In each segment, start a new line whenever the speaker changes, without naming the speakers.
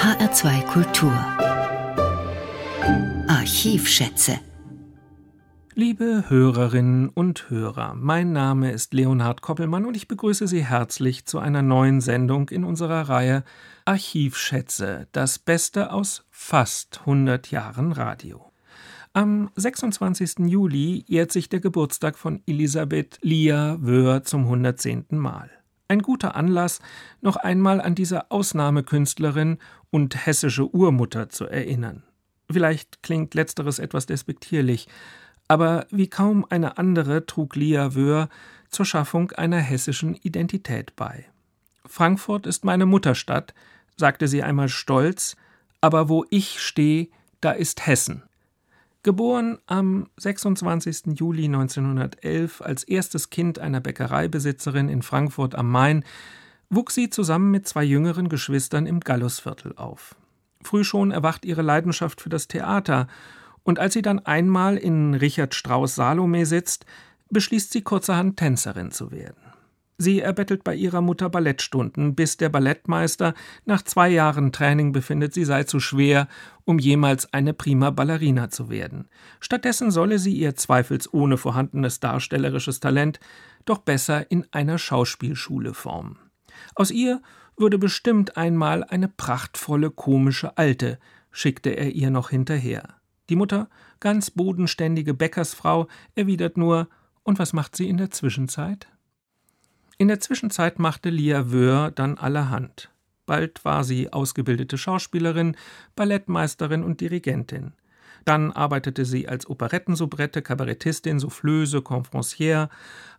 HR2 Kultur Archivschätze
Liebe Hörerinnen und Hörer, mein Name ist Leonhard Koppelmann und ich begrüße Sie herzlich zu einer neuen Sendung in unserer Reihe Archivschätze, das Beste aus fast 100 Jahren Radio. Am 26. Juli ehrt sich der Geburtstag von Elisabeth Lia Wöhr zum 110. Mal. Ein guter Anlass, noch einmal an diese Ausnahmekünstlerin und hessische Urmutter zu erinnern. Vielleicht klingt letzteres etwas despektierlich, aber wie kaum eine andere trug Lia Wöhr zur Schaffung einer hessischen Identität bei. Frankfurt ist meine Mutterstadt, sagte sie einmal stolz, aber wo ich stehe, da ist Hessen. Geboren am 26. Juli 1911 als erstes Kind einer Bäckereibesitzerin in Frankfurt am Main, wuchs sie zusammen mit zwei jüngeren Geschwistern im Gallusviertel auf. Früh schon erwacht ihre Leidenschaft für das Theater und als sie dann einmal in Richard Strauss Salome sitzt, beschließt sie kurzerhand Tänzerin zu werden. Sie erbettelt bei ihrer Mutter Ballettstunden, bis der Ballettmeister nach zwei Jahren Training befindet, sie sei zu schwer, um jemals eine prima Ballerina zu werden. Stattdessen solle sie ihr zweifelsohne vorhandenes darstellerisches Talent doch besser in einer Schauspielschule formen. Aus ihr würde bestimmt einmal eine prachtvolle komische Alte, schickte er ihr noch hinterher. Die Mutter, ganz bodenständige Bäckersfrau, erwidert nur Und was macht sie in der Zwischenzeit? In der Zwischenzeit machte Lia Wöhr dann allerhand. Bald war sie ausgebildete Schauspielerin, Ballettmeisterin und Dirigentin. Dann arbeitete sie als Operettensoubrette, Kabarettistin, Soufflöse, Confrancière,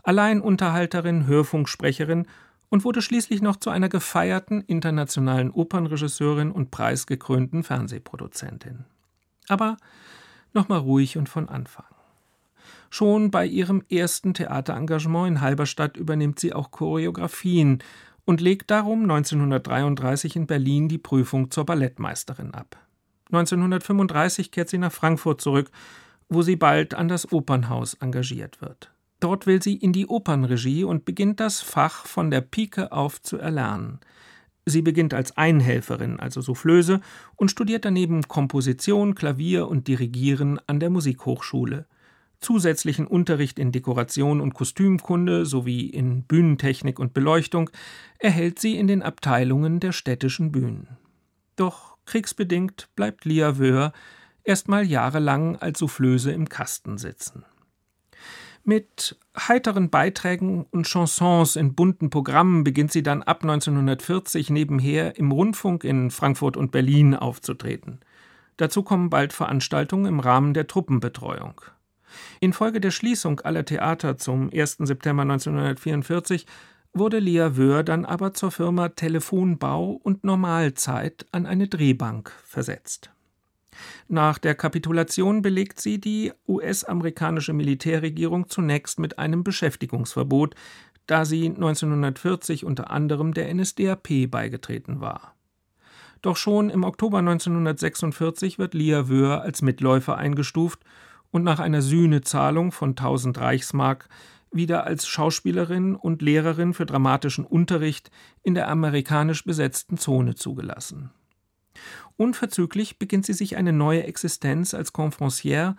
Alleinunterhalterin, Hörfunksprecherin und wurde schließlich noch zu einer gefeierten internationalen Opernregisseurin und preisgekrönten Fernsehproduzentin. Aber nochmal ruhig und von Anfang. Schon bei ihrem ersten Theaterengagement in Halberstadt übernimmt sie auch Choreografien und legt darum 1933 in Berlin die Prüfung zur Ballettmeisterin ab. 1935 kehrt sie nach Frankfurt zurück, wo sie bald an das Opernhaus engagiert wird. Dort will sie in die Opernregie und beginnt das Fach von der Pike auf zu erlernen. Sie beginnt als Einhelferin, also Soufflöse, und studiert daneben Komposition, Klavier und Dirigieren an der Musikhochschule. Zusätzlichen Unterricht in Dekoration und Kostümkunde sowie in Bühnentechnik und Beleuchtung erhält sie in den Abteilungen der städtischen Bühnen. Doch kriegsbedingt bleibt Lia Wöhr erstmal jahrelang als Soufflöse im Kasten sitzen. Mit heiteren Beiträgen und Chansons in bunten Programmen beginnt sie dann ab 1940 nebenher im Rundfunk in Frankfurt und Berlin aufzutreten. Dazu kommen bald Veranstaltungen im Rahmen der Truppenbetreuung. Infolge der Schließung aller Theater zum 1. September 1944 wurde Lia Wöhr dann aber zur Firma Telefonbau und Normalzeit an eine Drehbank versetzt. Nach der Kapitulation belegt sie die US-amerikanische Militärregierung zunächst mit einem Beschäftigungsverbot, da sie 1940 unter anderem der NSDAP beigetreten war. Doch schon im Oktober 1946 wird Lia Wöhr als Mitläufer eingestuft und nach einer Sühnezahlung von 1000 Reichsmark wieder als Schauspielerin und Lehrerin für dramatischen Unterricht in der amerikanisch besetzten Zone zugelassen. Unverzüglich beginnt sie sich eine neue Existenz als Confrancière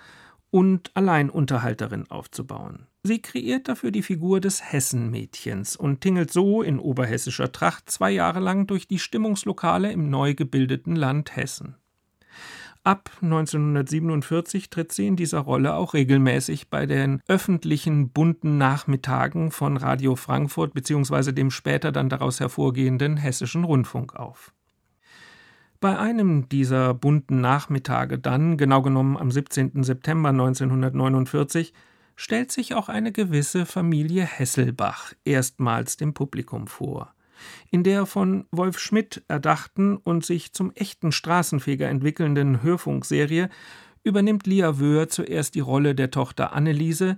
und Alleinunterhalterin aufzubauen. Sie kreiert dafür die Figur des Hessenmädchens und tingelt so in oberhessischer Tracht zwei Jahre lang durch die Stimmungslokale im neu gebildeten Land Hessen. Ab 1947 tritt sie in dieser Rolle auch regelmäßig bei den öffentlichen bunten Nachmittagen von Radio Frankfurt bzw. dem später dann daraus hervorgehenden Hessischen Rundfunk auf. Bei einem dieser bunten Nachmittage dann, genau genommen am 17. September 1949, stellt sich auch eine gewisse Familie Hesselbach erstmals dem Publikum vor. In der von Wolf Schmidt erdachten und sich zum echten Straßenfeger entwickelnden Hörfunkserie übernimmt Lia Wöhr zuerst die Rolle der Tochter Anneliese,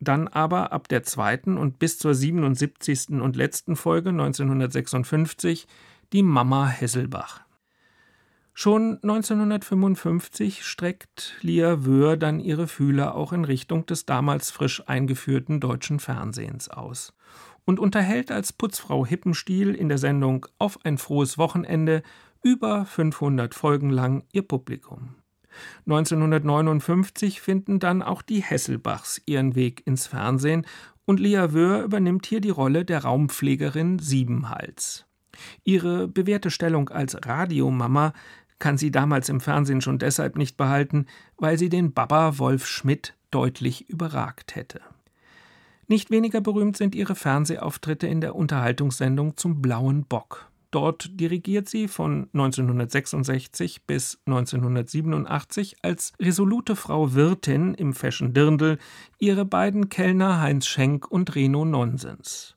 dann aber ab der zweiten und bis zur 77. und letzten Folge 1956 die Mama Hesselbach. Schon 1955 streckt Lia Wöhr dann ihre Fühler auch in Richtung des damals frisch eingeführten deutschen Fernsehens aus und unterhält als Putzfrau Hippenstiel in der Sendung Auf ein frohes Wochenende über 500 Folgen lang ihr Publikum. 1959 finden dann auch die Hesselbachs ihren Weg ins Fernsehen und Lia Wöhr übernimmt hier die Rolle der Raumpflegerin Siebenhals. Ihre bewährte Stellung als Radiomama kann sie damals im Fernsehen schon deshalb nicht behalten, weil sie den Baba Wolf Schmidt deutlich überragt hätte. Nicht weniger berühmt sind ihre Fernsehauftritte in der Unterhaltungssendung zum Blauen Bock. Dort dirigiert sie von 1966 bis 1987 als resolute Frau Wirtin im Fashion Dirndl ihre beiden Kellner Heinz Schenk und Reno Nonsens.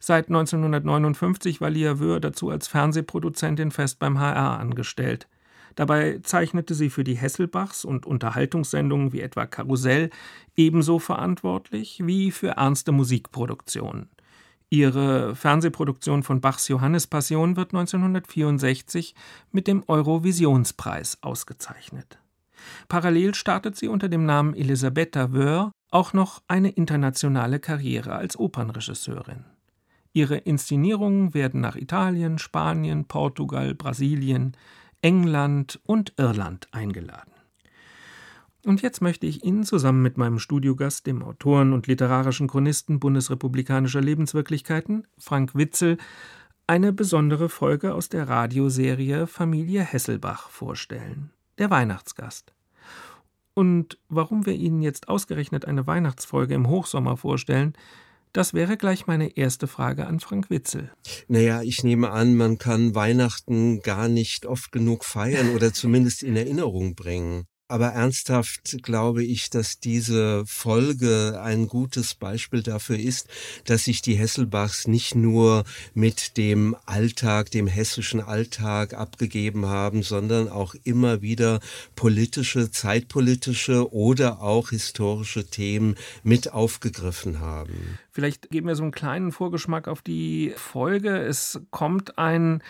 Seit 1959 war Lia Wöhr dazu als Fernsehproduzentin fest beim HR angestellt. Dabei zeichnete sie für die Hesselbachs und Unterhaltungssendungen wie etwa Karussell ebenso verantwortlich wie für ernste Musikproduktionen. Ihre Fernsehproduktion von Bachs Johannespassion wird 1964 mit dem Eurovisionspreis ausgezeichnet. Parallel startet sie unter dem Namen Elisabetta Wöhr auch noch eine internationale Karriere als Opernregisseurin. Ihre Inszenierungen werden nach Italien, Spanien, Portugal, Brasilien, England und Irland eingeladen. Und jetzt möchte ich Ihnen zusammen mit meinem Studiogast, dem Autoren und literarischen Chronisten bundesrepublikanischer Lebenswirklichkeiten, Frank Witzel, eine besondere Folge aus der Radioserie Familie Hesselbach vorstellen. Der Weihnachtsgast. Und warum wir Ihnen jetzt ausgerechnet eine Weihnachtsfolge im Hochsommer vorstellen, das wäre gleich meine erste Frage an Frank Witzel.
Naja, ich nehme an, man kann Weihnachten gar nicht oft genug feiern oder zumindest in Erinnerung bringen. Aber ernsthaft glaube ich, dass diese Folge ein gutes Beispiel dafür ist, dass sich die Hesselbachs nicht nur mit dem Alltag, dem hessischen Alltag abgegeben haben, sondern auch immer wieder politische, zeitpolitische oder auch historische Themen mit aufgegriffen haben.
Vielleicht geben wir so einen kleinen Vorgeschmack auf die Folge. Es kommt ein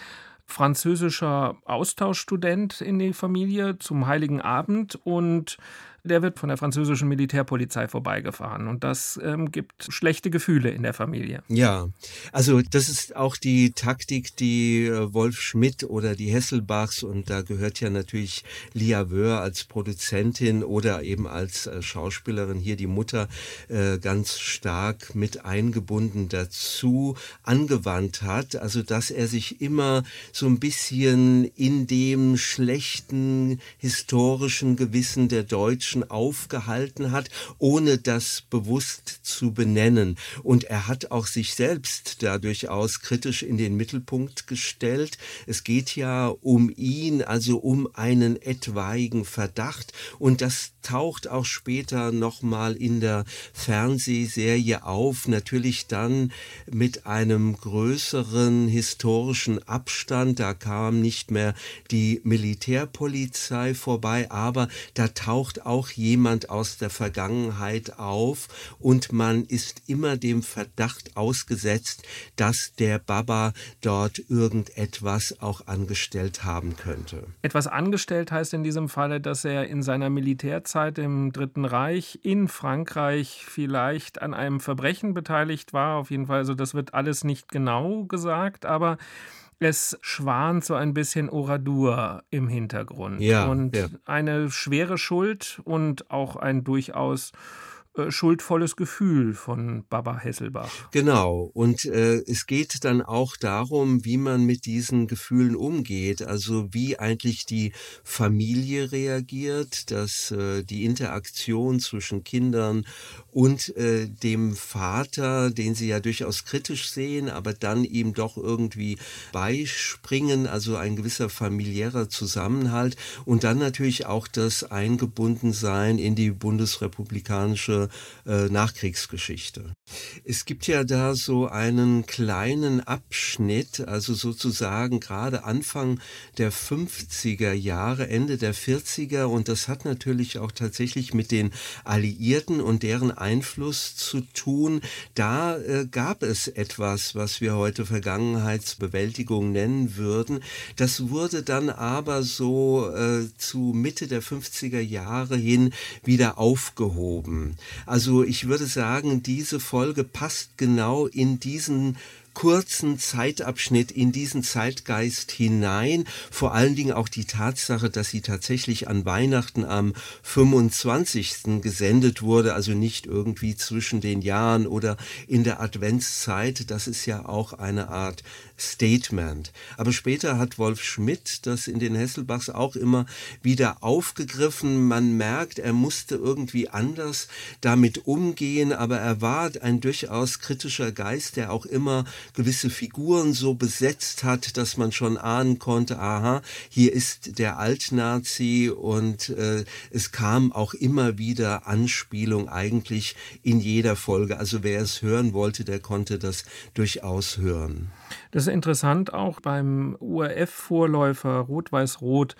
französischer Austauschstudent in die Familie zum Heiligen Abend und der wird von der französischen Militärpolizei vorbeigefahren. Und das ähm, gibt schlechte Gefühle in der Familie.
Ja, also das ist auch die Taktik, die äh, Wolf Schmidt oder die Hesselbachs, und da gehört ja natürlich Lia Wöhr als Produzentin oder eben als äh, Schauspielerin hier die Mutter äh, ganz stark mit eingebunden dazu angewandt hat. Also dass er sich immer so ein bisschen in dem schlechten historischen Gewissen der Deutschen Menschen aufgehalten hat, ohne das bewusst zu benennen. Und er hat auch sich selbst da durchaus kritisch in den Mittelpunkt gestellt. Es geht ja um ihn, also um einen etwaigen Verdacht. Und das taucht auch später nochmal in der Fernsehserie auf. Natürlich dann mit einem größeren historischen Abstand. Da kam nicht mehr die Militärpolizei vorbei, aber da taucht auch auch jemand aus der Vergangenheit auf und man ist immer dem Verdacht ausgesetzt, dass der Baba dort irgendetwas auch angestellt haben könnte.
Etwas angestellt heißt in diesem Falle, dass er in seiner Militärzeit im Dritten Reich in Frankreich vielleicht an einem Verbrechen beteiligt war. Auf jeden Fall, also das wird alles nicht genau gesagt, aber es schwant so ein bisschen Oradur im Hintergrund.
Ja,
und
ja.
eine schwere Schuld und auch ein durchaus äh, schuldvolles Gefühl von Baba Hesselbach.
Genau. Und äh, es geht dann auch darum, wie man mit diesen Gefühlen umgeht. Also wie eigentlich die Familie reagiert, dass äh, die Interaktion zwischen Kindern und äh, dem Vater, den sie ja durchaus kritisch sehen, aber dann ihm doch irgendwie beispringen, also ein gewisser familiärer Zusammenhalt und dann natürlich auch das Eingebundensein in die bundesrepublikanische äh, Nachkriegsgeschichte. Es gibt ja da so einen kleinen Abschnitt, also sozusagen gerade Anfang der 50er Jahre, Ende der 40er und das hat natürlich auch tatsächlich mit den Alliierten und deren Einfluss zu tun. Da äh, gab es etwas, was wir heute Vergangenheitsbewältigung nennen würden. Das wurde dann aber so äh, zu Mitte der 50er Jahre hin wieder aufgehoben. Also ich würde sagen, diese Folge passt genau in diesen kurzen Zeitabschnitt in diesen Zeitgeist hinein. Vor allen Dingen auch die Tatsache, dass sie tatsächlich an Weihnachten am 25. gesendet wurde, also nicht irgendwie zwischen den Jahren oder in der Adventszeit. Das ist ja auch eine Art Statement. Aber später hat Wolf Schmidt das in den Hesselbachs auch immer wieder aufgegriffen. Man merkt, er musste irgendwie anders damit umgehen, aber er war ein durchaus kritischer Geist, der auch immer gewisse Figuren so besetzt hat, dass man schon ahnen konnte, aha, hier ist der Altnazi und äh, es kam auch immer wieder Anspielung eigentlich in jeder Folge. Also wer es hören wollte, der konnte das durchaus hören.
Das ist interessant, auch beim URF-Vorläufer Rot-Weiß-Rot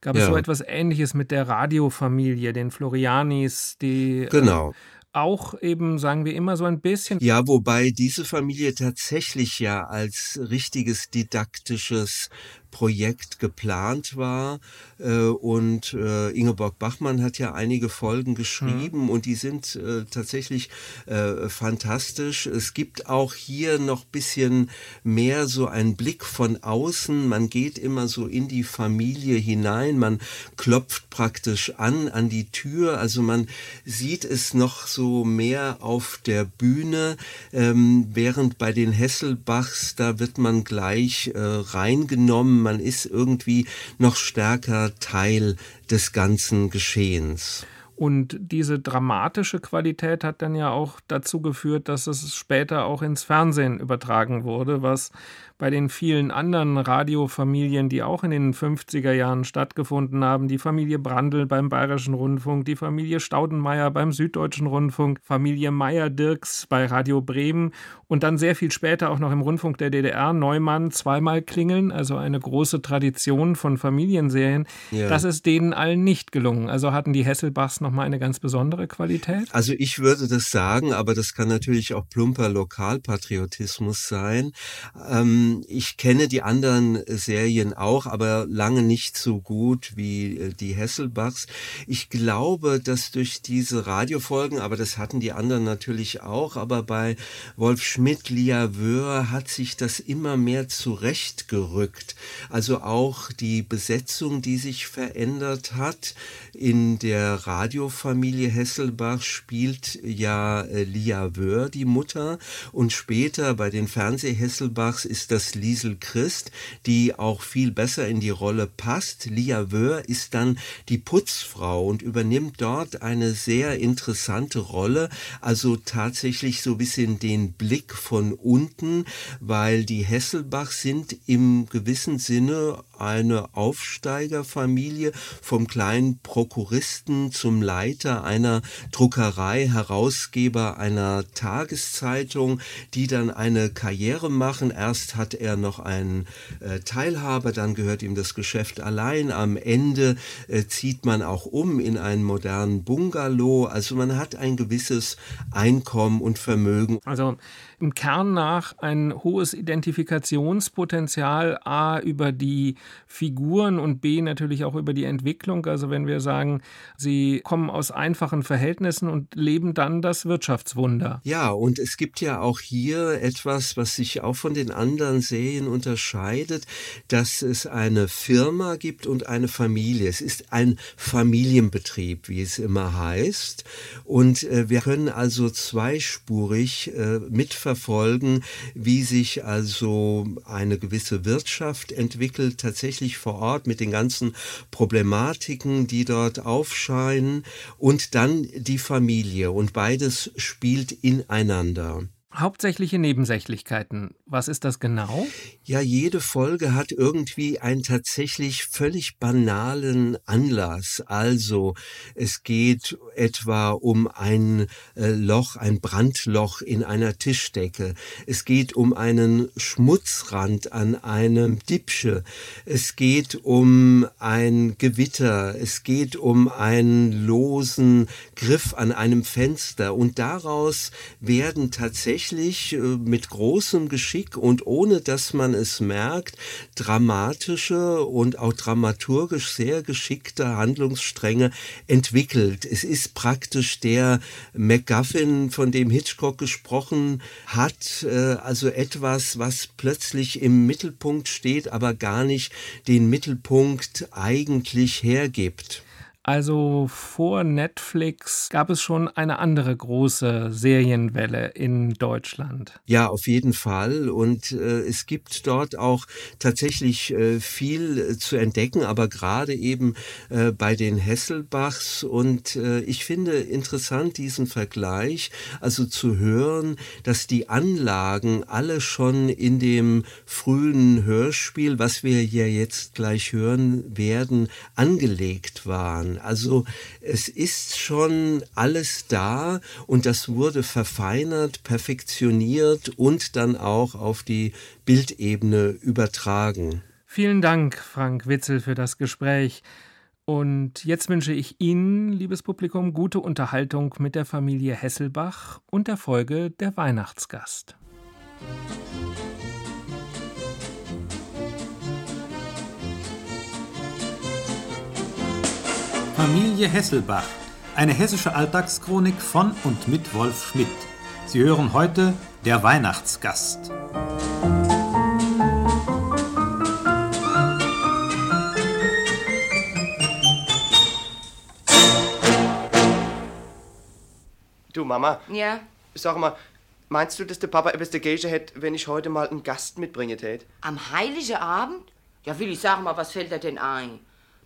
gab es ja. so etwas Ähnliches mit der Radiofamilie, den Florianis, die.
Äh, genau.
Äh, auch eben, sagen wir immer, so ein bisschen.
Ja, wobei diese Familie tatsächlich ja als richtiges didaktisches Projekt geplant war. Äh, und äh, Ingeborg Bachmann hat ja einige Folgen geschrieben mhm. und die sind äh, tatsächlich fantastisch. Es gibt auch hier noch bisschen mehr so einen Blick von außen. Man geht immer so in die Familie hinein. Man klopft praktisch an, an die Tür. Also man sieht es noch so mehr auf der Bühne, ähm, während bei den Hesselbachs, da wird man gleich reingenommen man ist irgendwie noch stärker Teil des ganzen Geschehens.
Und diese dramatische Qualität hat dann ja auch dazu geführt, dass es später auch ins Fernsehen übertragen wurde, was bei den vielen anderen Radiofamilien, die auch in den 50er Jahren stattgefunden haben, die Familie Brandl beim Bayerischen Rundfunk, die Familie Staudenmeier beim Süddeutschen Rundfunk, Familie Meyer-Dirks bei Radio Bremen und dann sehr viel später auch noch im Rundfunk der DDR Neumann zweimal klingeln, also eine große Tradition von Familienserien. Ja. Das ist denen allen nicht gelungen. Also hatten die Hesselbachs nochmal eine ganz besondere Qualität?
Also ich würde das sagen, aber das kann natürlich auch plumper Lokalpatriotismus sein. Ähm, ich kenne die anderen Serien auch, aber lange nicht so gut wie äh, die Hesselbachs. Ich glaube, dass durch diese Radiofolgen, aber das hatten die anderen natürlich auch, aber bei Wolf Schmidt, Lia Wöhr hat sich das immer mehr zurechtgerückt. Also auch die Besetzung, die sich verändert hat. In der Radiofamilie Hesselbach spielt ja äh, Lia Wöhr die Mutter und später bei den Fernseh-Hesselbachs ist das das Liesel Christ, die auch viel besser in die Rolle passt. Lia Wöhr ist dann die Putzfrau und übernimmt dort eine sehr interessante Rolle, also tatsächlich so ein bisschen den Blick von unten, weil die Hesselbach sind im gewissen Sinne eine Aufsteigerfamilie vom kleinen Prokuristen zum Leiter einer Druckerei, Herausgeber einer Tageszeitung, die dann eine Karriere machen. Erst hat er noch einen äh, Teilhaber, dann gehört ihm das Geschäft allein. Am Ende äh, zieht man auch um in einen modernen Bungalow. Also man hat ein gewisses Einkommen und Vermögen.
Also im Kern nach ein hohes Identifikationspotenzial, a über die Figuren und b natürlich auch über die Entwicklung. Also wenn wir sagen, sie kommen aus einfachen Verhältnissen und leben dann das Wirtschaftswunder.
Ja, und es gibt ja auch hier etwas, was sich auch von den anderen Serien unterscheidet, dass es eine Firma gibt und eine Familie. Es ist ein Familienbetrieb, wie es immer heißt. Und äh, wir können also zweispurig äh, mitverfolgen, verfolgen, wie sich also eine gewisse Wirtschaft entwickelt, tatsächlich vor Ort mit den ganzen Problematiken, die dort aufscheinen und dann die Familie und beides spielt ineinander.
Hauptsächliche Nebensächlichkeiten. Was ist das genau?
Ja, jede Folge hat irgendwie einen tatsächlich völlig banalen Anlass. Also es geht etwa um ein äh, Loch, ein Brandloch in einer Tischdecke. Es geht um einen Schmutzrand an einem Dippsche. Es geht um ein Gewitter. Es geht um einen losen Griff an einem Fenster. Und daraus werden tatsächlich tatsächlich äh, mit großem Geschick und ohne dass man es merkt, dramatische und auch dramaturgisch sehr geschickte Handlungsstränge entwickelt. Es ist praktisch der MacGuffin, von dem Hitchcock gesprochen hat, äh, also etwas, was plötzlich im Mittelpunkt steht, aber gar nicht den Mittelpunkt eigentlich hergibt.
Also vor Netflix gab es schon eine andere große Serienwelle in Deutschland.
Ja, auf jeden Fall. Und äh, es gibt dort auch tatsächlich äh, viel äh, zu entdecken, aber gerade eben äh, bei den Hesselbachs. Und äh, ich finde interessant diesen Vergleich, also zu hören, dass die Anlagen alle schon in dem frühen Hörspiel, was wir ja jetzt gleich hören werden, angelegt waren. Also es ist schon alles da und das wurde verfeinert, perfektioniert und dann auch auf die Bildebene übertragen.
Vielen Dank, Frank Witzel, für das Gespräch. Und jetzt wünsche ich Ihnen, liebes Publikum, gute Unterhaltung mit der Familie Hesselbach und der Folge Der Weihnachtsgast.
Familie Hesselbach, eine hessische Alltagschronik von und mit Wolf Schmidt. Sie hören heute Der Weihnachtsgast.
Du Mama,
Ja,
sag mal, meinst du, dass der Papa etwas dagegen hätte, wenn ich heute mal einen Gast mitbringen tät?
am Heiligen Abend? Ja, will ich sagen mal, was fällt dir denn ein?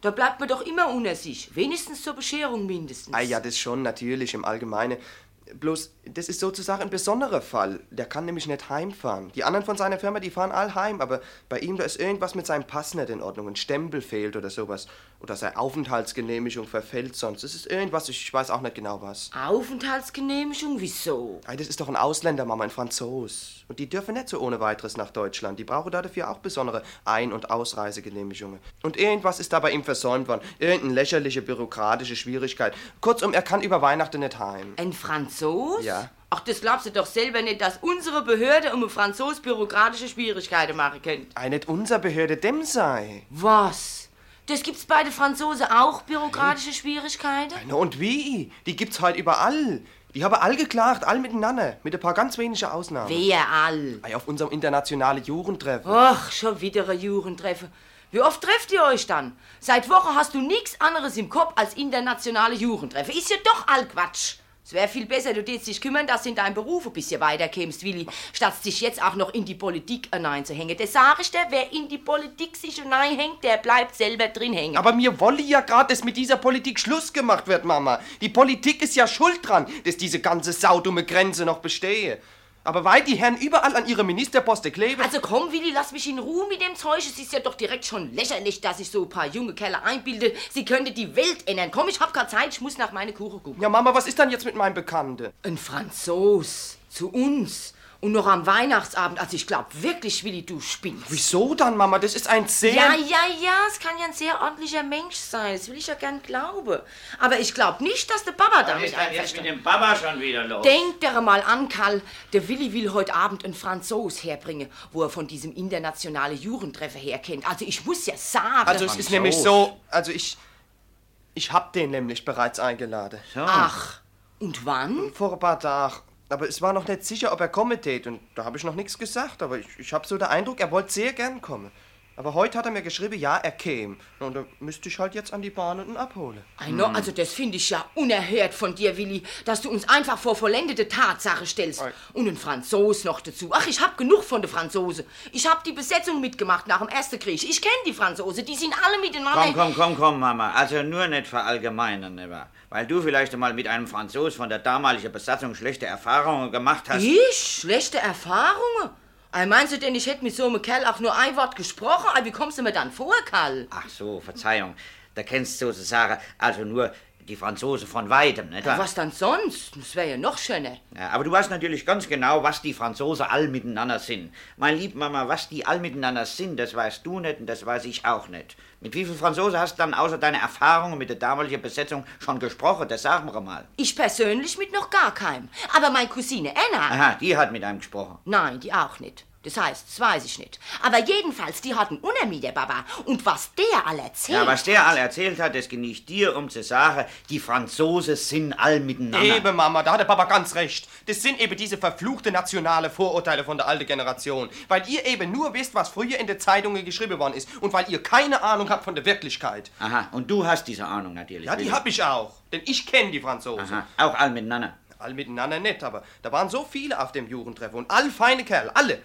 Da bleibt man doch immer unter sich. Wenigstens zur Bescherung mindestens.
Ah ja, das schon, natürlich, im Allgemeinen. Bloß, das ist sozusagen ein besonderer Fall. Der kann nämlich nicht heimfahren. Die anderen von seiner Firma, die fahren all heim, aber bei ihm, da ist irgendwas mit seinem Pass nicht in Ordnung. Ein Stempel fehlt oder sowas. Oder seine Aufenthaltsgenehmigung verfällt sonst. Das ist irgendwas, ich weiß auch nicht genau was.
Aufenthaltsgenehmigung? Wieso?
Ei, das ist doch ein Ausländer, Mama, ein Franzos. Und die dürfen nicht so ohne weiteres nach Deutschland. Die brauchen dafür auch besondere Ein- und Ausreisegenehmigungen. Und irgendwas ist da bei ihm versäumt worden. Irgendeine lächerliche bürokratische Schwierigkeit. Kurzum, er kann über Weihnachten nicht heim.
Ein Franzos?
Ja.
Ach, das glaubst du doch selber nicht, dass unsere Behörde um Franzos bürokratische Schwierigkeiten machen könnte.
Ei, nicht unser Behörde, dem sei.
Was? Das gibt's bei den Franzosen auch, bürokratische Schwierigkeiten?
Na und wie? Die gibt's heute überall. Die haben all geklagt, all miteinander. Mit ein paar ganz wenigen Ausnahmen.
Wer all?
Ei, auf unserem internationalen Jugendtreffen.
Ach, schon wieder ein Jugendtreffen. Wie oft trefft ihr euch dann? Seit Wochen hast du nichts anderes im Kopf als internationale Jugendtreffen. Ist ja doch all Quatsch. Es wäre viel besser, du tätst dich kümmern, dass du in deinem Beruf ein bisschen weiterkämst, Willi, statt dich jetzt auch noch in die Politik hineinzuhängen. Das sag ich dir, wer in die Politik sich hineinhängt, der bleibt selber drin hängen.
Aber mir wolle ja gerade, dass mit dieser Politik Schluss gemacht wird, Mama. Die Politik ist ja schuld dran, dass diese ganze saudumme Grenze noch bestehe. Aber weil die Herren überall an ihre Ministerposten kleben...
Also komm, Willi, lass mich in Ruhe mit dem Zeug. Es ist ja doch direkt schon lächerlich, dass ich so ein paar junge Kerle einbilde. Sie könnte die Welt ändern. Komm, ich hab grad Zeit, ich muss nach meine Kuchen gucken.
ja, Mama, was ist dann jetzt mit meinem Bekannten?
Ein Franzos. Zu uns. Und noch am Weihnachtsabend. Also ich glaub wirklich, Willi, du spinnst.
Wieso dann, Mama? Das ist ein sehr...
Ja, ja, ja, es kann ja ein sehr ordentlicher Mensch sein. Das will ich ja gern glauben. Aber ich glaub nicht, dass der Papa
Was
damit
ist jetzt mit dem Papa schon wieder los?
Denk dir mal an, Karl. Der Willi will heute Abend einen Franzos herbringen, wo er von diesem internationalen Jugendtreffer herkennt. Also ich muss ja sagen...
Also es ist nämlich so... Also ich... Ich hab den nämlich bereits eingeladen.
so.
Ach, und wann?
Vor ein paar Tagen. Aber es war noch nicht sicher, ob er kommen tät. Und da habe ich noch nichts gesagt. Aber ich, ich habe so den Eindruck, er wollte sehr gern kommen. Aber heute hat er mir geschrieben, ja, er käme. Und da müsste ich halt jetzt an die Bahn und ihn abholen.
Ei, no, also das finde ich ja unerhört von dir, Willi, dass du uns einfach vor vollendete Tatsache stellst.
Ei.
Und einen Franzos noch dazu. Ach, ich hab genug von den Franzosen. Ich hab die Besetzung mitgemacht nach dem Ersten Krieg. Ich kenne die Franzosen, die sind alle miteinander...
Komm, komm, komm, komm, Mama. Also nur nicht verallgemeinern, nicht wahr? Weil du vielleicht einmal mit einem Franzos von der damaligen Besatzung schlechte Erfahrungen gemacht hast.
Ich? Schlechte Erfahrungen? Ei, meinst du denn, ich hätte mit so einem Kerl auch nur ein Wort gesprochen? Ei, wie kommst du mir dann vor, Karl?
Ach so, Verzeihung. Da kennst du sozusagen also nur Die Franzosen von weitem, nicht wahr?
Was dann sonst? Das wäre ja noch schöner.
Ja, aber du weißt natürlich ganz genau, was die Franzosen all miteinander sind. Mein lieb Mama, was die all miteinander sind, das weißt du nicht und das weiß ich auch nicht. Mit wie vielen Franzosen hast du dann außer deiner Erfahrungen mit der damaligen Besetzung schon gesprochen? Das sagen wir mal.
Ich persönlich mit noch gar keinem. Aber meine Cousine Anna.
Aha, die hat mit einem gesprochen.
Nein, die auch nicht. Das heißt, das weiß ich nicht. Aber jedenfalls, die hatten Unermi, der Baba. Und was der all erzählt.
Ja, was der all erzählt hat, das genießt dir, um zu sagen, die Franzosen sind all miteinander.
Eben, Mama, da hat der Papa ganz recht. Das sind eben diese verfluchte nationale Vorurteile von der alten Generation. Weil ihr eben nur wisst, was früher in den Zeitungen geschrieben worden ist. Und weil ihr keine Ahnung habt von der Wirklichkeit.
Aha, und du hast diese Ahnung natürlich.
Ja, die hab ich auch. Denn ich kenne die Franzosen.
Aha, auch all miteinander.
All miteinander nicht, aber da waren so viele auf dem Jugendtreffen und all feine Kerle, alle.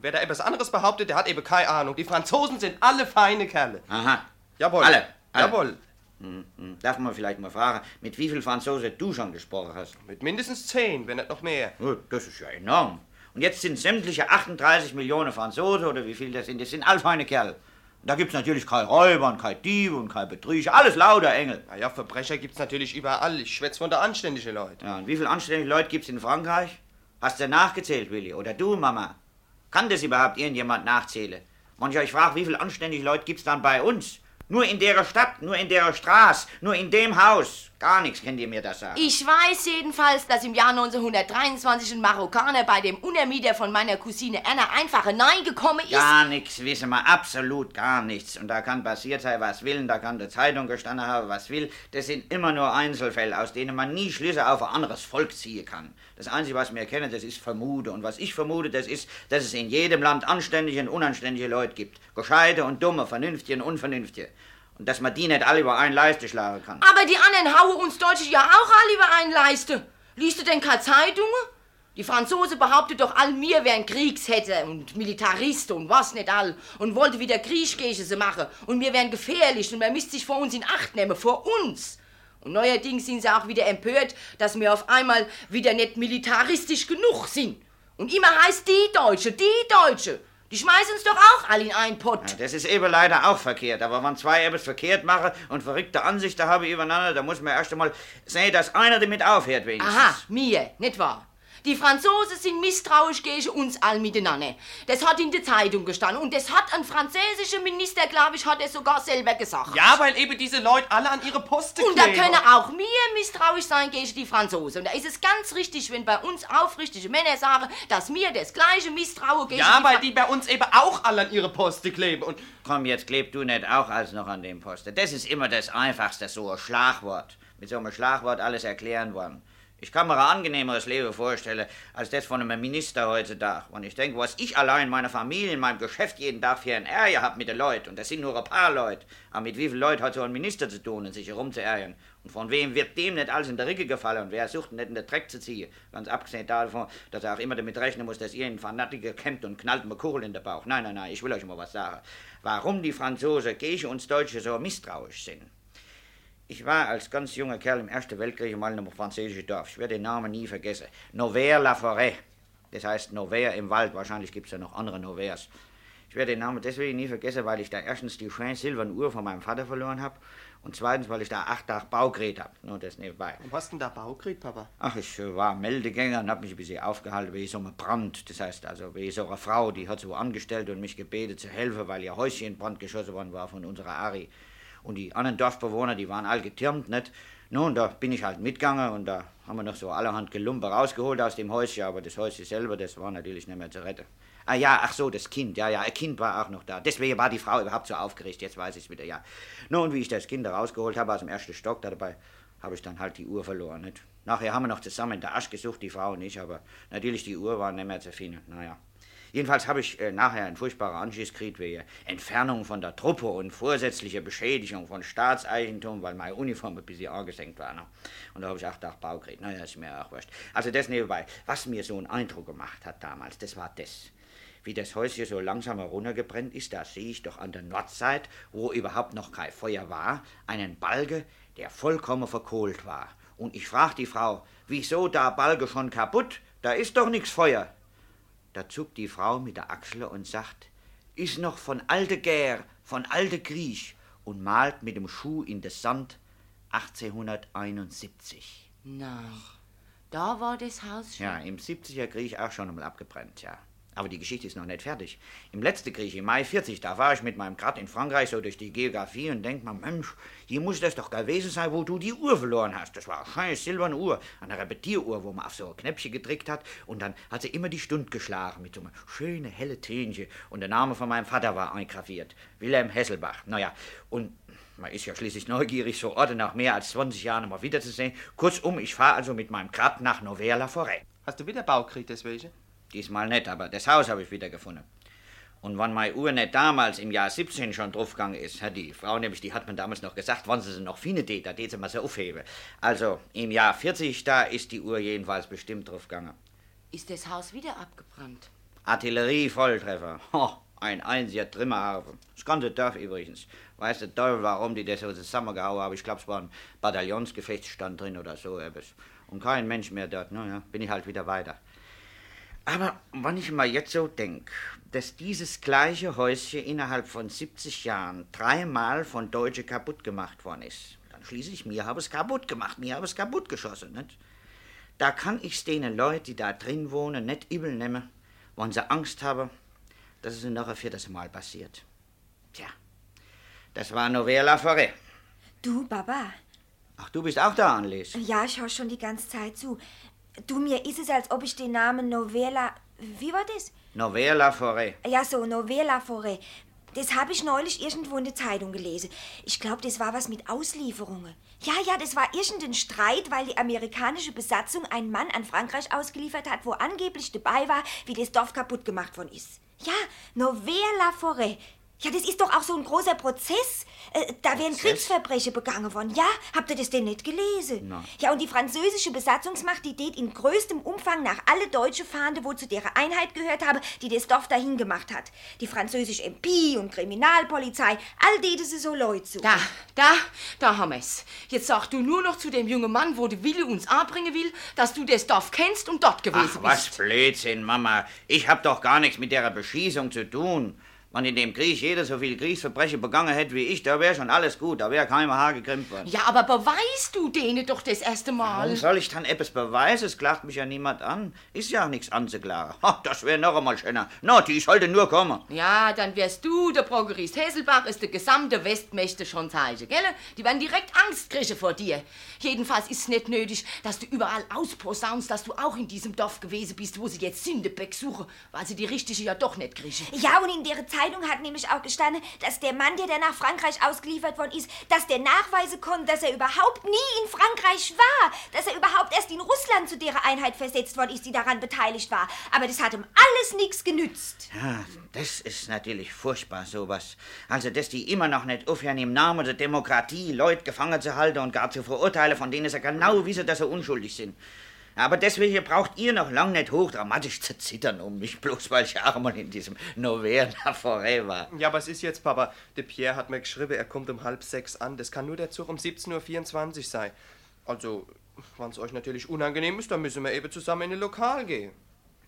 Und wer da etwas anderes behauptet, der hat eben keine Ahnung. Die Franzosen sind alle feine Kerle.
Aha.
Jawohl.
Alle, alle.
Jawohl.
Hm, hm. Darf man vielleicht mal fragen, mit wie viel Franzosen du schon gesprochen hast?
Mit mindestens zehn, wenn nicht noch mehr.
Oh, Das ist ja enorm. Und jetzt sind sämtliche 38 Millionen Franzosen, oder wie viel das sind, das sind all feine Kerle. Da gibt's natürlich kein Räuber und kein Dieb und kein Betrüger, alles lauter Engel.
Naja, Verbrecher gibt's natürlich überall. Ich schwätze von der anständigen Leute.
Ja, und wie viele anständige Leute gibt's in Frankreich? Hast du nachgezählt, Willi? Oder du, Mama? Kann das überhaupt irgendjemand nachzählen? Ich euch frage, wie viele anständige Leute gibt's dann bei uns? Nur in der Stadt, nur in der Straße, nur in dem Haus. Gar nichts könnt ihr mir das sagen.
Ich weiß jedenfalls, dass im Jahr 1923 ein Marokkaner bei dem Unermieter von meiner Cousine Anna einfach hineingekommen ist.
Gar nichts, wissen wir, absolut gar nichts. Und da kann passiert sein, was will, und da kann der Zeitung gestanden haben, was will. Das sind immer nur Einzelfälle, aus denen man nie Schlüsse auf ein anderes Volk ziehen kann. Das Einzige, was wir kennen, das ist Vermute. Und was ich vermute, das ist, dass es in jedem Land anständige und unanständige Leute gibt. Gescheite und dumme, vernünftige und unvernünftige. Und dass man die nicht alle über einen Leiste schlagen kann.
Aber die anderen hauen uns Deutsche ja auch alle über einen Leiste. Liest du denn keine Zeitungen? Die Franzosen behauptet doch all mir wären Kriegshätte und Militaristen und was nicht all und wollte wieder Kriegskirche machen und wir wären gefährlich und man müsste sich vor uns in Acht nehmen, vor uns. Und neuerdings sind sie auch wieder empört, dass wir auf einmal wieder nicht militaristisch genug sind. Und immer heißt die Deutsche, die Deutsche. Die schmeißen uns doch auch alle in einen Pott.
Ja, das ist eben leider auch verkehrt. Aber wenn zwei etwas verkehrt machen und verrückte Ansichten haben übereinander, dann muss man erst einmal sehen, dass einer damit aufhört wenigstens.
Aha, mir, nicht wahr? Die Franzosen sind misstrauisch gegen uns all miteinander. Das hat in der Zeitung gestanden und das hat ein französischer Minister, glaube ich, hat er sogar selber gesagt.
Ja, weil eben diese Leute alle an ihre Posten
Und da können auch wir misstrauisch sein gegen die Franzosen. Und da ist es ganz richtig, wenn bei uns aufrichtige Männer sagen, dass wir das gleiche misstrauen gegen
Ja,
die
weil
Fra-
die bei uns eben auch alle an ihre Posten kleben. Und
Komm, jetzt kleb du nicht auch als noch an dem Posten. Das ist immer das Einfachste, so ein Schlagwort. Mit so einem Schlagwort alles erklären wollen. Ich kann mir ein angenehmeres Leben vorstellen, als das von einem Minister heutzutage. Und ich denke, was ich allein meiner Familie, in meinem Geschäft jeden Tag für ein Ärger hab mit den Leuten, und das sind nur ein paar Leute, aber mit wie vielen Leuten hat so ein Minister zu tun, und sich herumzuärgern? Und von wem wird dem nicht alles in der Ricke gefallen und wer sucht nicht in den Dreck zu ziehen? Ganz abgesehen davon, dass er auch immer damit rechnen muss, dass ihr ein Fanatiker kämmt und knallt mir Kugel in den Bauch. Nein, nein, nein, ich will euch mal was sagen. Warum die Franzosen gegen uns Deutsche so misstrauisch sind? Ich war als ganz junger Kerl im Ersten Weltkrieg mal in einem französischen Dorf. Ich werde den Namen nie vergessen. Novaire-la-Forêt. Das heißt Novaire im Wald. Wahrscheinlich gibt es ja noch andere Novaires. Ich werde den Namen deswegen nie vergessen, weil ich da erstens die schöne silberne Uhr von meinem Vater verloren habe und zweitens, weil ich da acht Tage Baugerät habe. Nur das nebenbei.
hast du denn da Baukrieg, Papa?
Ach, ich äh, war Meldegänger und habe mich ein bisschen aufgehalten wie so ein Brand. Das heißt also, wie so eine Frau, die hat so angestellt und mich gebetet zu helfen, weil ihr Häuschen in Brand geschossen worden war von unserer Ari. Und die anderen Dorfbewohner, die waren all getürmt, nicht? Nun, da bin ich halt mitgegangen und da haben wir noch so allerhand Gelumpe rausgeholt aus dem Häuschen, aber das Häuschen selber, das war natürlich nicht mehr zu retten. Ah ja, ach so, das Kind, ja, ja, ein Kind war auch noch da. Deswegen war die Frau überhaupt so aufgeregt, jetzt weiß ich es wieder, ja. Nun, wie ich das Kind da rausgeholt habe aus dem ersten Stock, dabei habe ich dann halt die Uhr verloren, nicht? Nachher haben wir noch zusammen in der Asch gesucht, die Frau und ich, aber natürlich die Uhr war nicht mehr zu finden, naja. Jedenfalls habe ich äh, nachher einen furchtbaren Anschiss gekriegt wegen Entfernung von der Truppe und vorsätzliche Beschädigung von Staatseigentum, weil meine Uniform ein bisschen angesenkt war. Ne? Und da habe ich acht Tage Bau gekriegt. Naja, ist mir auch wurscht. Also das nebenbei. Was mir so einen Eindruck gemacht hat damals, das war das. Wie das Häuschen so langsam heruntergebrennt ist, da sehe ich doch an der Nordseite, wo überhaupt noch kein Feuer war, einen Balge, der vollkommen verkohlt war. Und ich frag die Frau, wieso da Balge schon kaputt? Da ist doch nix Feuer. Da zuckt die Frau mit der Achsel und sagt, ist noch von alte Gär, von alte Griech und malt mit dem Schuh in den Sand 1871.
Na, da war das Haus schon.
Ja, im 70er Krieg auch schon einmal abgebrannt, ja. Aber die Geschichte ist noch nicht fertig. Im letzten Krieg, im Mai 40, da war ich mit meinem Grad in Frankreich so durch die Geografie und denk mal, Mensch, hier muss das doch gewesen sein, wo du die Uhr verloren hast. Das war eine scheiß silberne Uhr, eine Repetieruhr, wo man auf so ein Knöpfchen gedrückt hat und dann hat sie immer die Stunde geschlagen mit so einem schönen, hellen Tönchen und der Name von meinem Vater war eingraviert, Wilhelm Hesselbach. Naja, und man ist ja schließlich neugierig, so Orte nach mehr als 20 Jahren mal wiederzusehen. Kurzum, ich fahre also mit meinem Grad nach Novella-Forêt.
Hast du wieder Baukrieg deswegen?
Diesmal nicht, aber das Haus habe ich wieder gefunden. Und wenn meine Uhr nicht damals im Jahr 17 schon draufgegangen ist, hat die Frau nämlich, die hat mir damals noch gesagt, wann sie sie noch finden tät, da tät sie mal so aufheben. Also im Jahr 40, da ist die Uhr jedenfalls bestimmt draufgegangen.
Ist das Haus wieder abgebrannt?
Artillerie-Volltreffer. Ho, ein einziger Trimmerhaufen. Das ganze Dorf übrigens. Weiß der Teufel, warum die das so zusammengehauen haben. Ich glaube, es war ein Bataillonsgefechtsstand drin oder so etwas. Und kein Mensch mehr dort. Naja, bin ich halt wieder weiter. Aber wenn ich mal jetzt so denk, dass dieses gleiche Häuschen innerhalb von 70 Jahren dreimal von Deutschen kaputt gemacht worden ist, dann schließe ich, mir habe es kaputt gemacht, mir habe es kaputt geschossen, nicht? Da kann ich's denen Leuten, die da drin wohnen, nicht übel nehmen, wenn sie Angst haben, dass es ihnen noch ein viertes Mal passiert. Tja, das war Novella Forêt.
Du, Baba.
Ach, du bist auch da, Anles.
Ja, ich höre schon die ganze Zeit zu. Du, mir ist es, als ob ich den Namen Novella. Wie war das?
Novella Forêt.
Ja, so, Novella Forêt. Das habe ich neulich irgendwo in der Zeitung gelesen. Ich glaube, das war was mit Auslieferungen. Ja, ja, das war irgendein Streit, weil die amerikanische Besatzung einen Mann an Frankreich ausgeliefert hat, wo angeblich dabei war, wie das Dorf kaputt gemacht worden ist. Ja, Novella Forêt. Ja, das ist doch auch so ein großer Prozess. Äh, da wären Kriegsverbrechen begangen worden. Ja, habt ihr das denn nicht gelesen?
Nein.
Ja, und die französische Besatzungsmacht, die tät in größtem Umfang nach alle deutsche Fahnder, wo zu deren Einheit gehört habe, die das Dorf dahin gemacht hat. Die französische MP und Kriminalpolizei, all die, das ist so Leute so.
Da, da, da haben wir's. Jetzt sag du nur noch zu dem jungen Mann, wo der Wille uns anbringen will, dass du das Dorf kennst und dort gewesen
Ach, was
bist.
Blödsinn, Mama. Ich hab doch gar nichts mit der Beschießung zu tun. Wenn in dem Krieg jeder so viel Kriegsverbrechen begangen hätte wie ich, da wäre schon alles gut. Da wäre kein Haar gekrümmt worden.
Ja, aber beweist du denen doch das erste Mal.
Warum soll ich dann etwas beweisen? Es klagt mich ja niemand an. Ist ja auch nichts anzuklagen. Ha, das wäre noch einmal schöner. Na, die sollte nur kommen.
Ja, dann wärst du, der Prokurist Hesselbach, ist der gesamte Westmächte schon zeigen, gell? Die werden direkt Angst kriegen vor dir. Jedenfalls ist es nicht nötig, dass du überall ausposaunst, dass du auch in diesem Dorf gewesen bist, wo sie jetzt Sindebeck suchen, weil sie die richtige ja doch nicht kriegen.
Ja, und in der Zeitung hat nämlich auch gestanden, dass der Mann, der nach Frankreich ausgeliefert worden ist, dass der nachweisen konnte, dass er überhaupt nie in Frankreich war, dass er überhaupt erst in Russland zu der Einheit versetzt worden ist, die daran beteiligt war. Aber das hat ihm alles nichts genützt.
Ja, das ist natürlich furchtbar, sowas. Also, dass die immer noch nicht aufhören, im Namen der Demokratie Leute gefangen zu halten und gar zu verurteilen, von denen sie genau wissen, dass sie unschuldig sind. Aber deswegen braucht ihr noch lang nicht hochdramatisch zu zittern um mich, bloß weil ich auch mal in diesem Novella Forêt war.
Ja, es ist jetzt, Papa. Der Pierre hat mir geschrieben, er kommt um halb sechs an. Das kann nur der Zug um 17.24 Uhr sein. Also, wenn es euch natürlich unangenehm ist, dann müssen wir eben zusammen in ein Lokal gehen.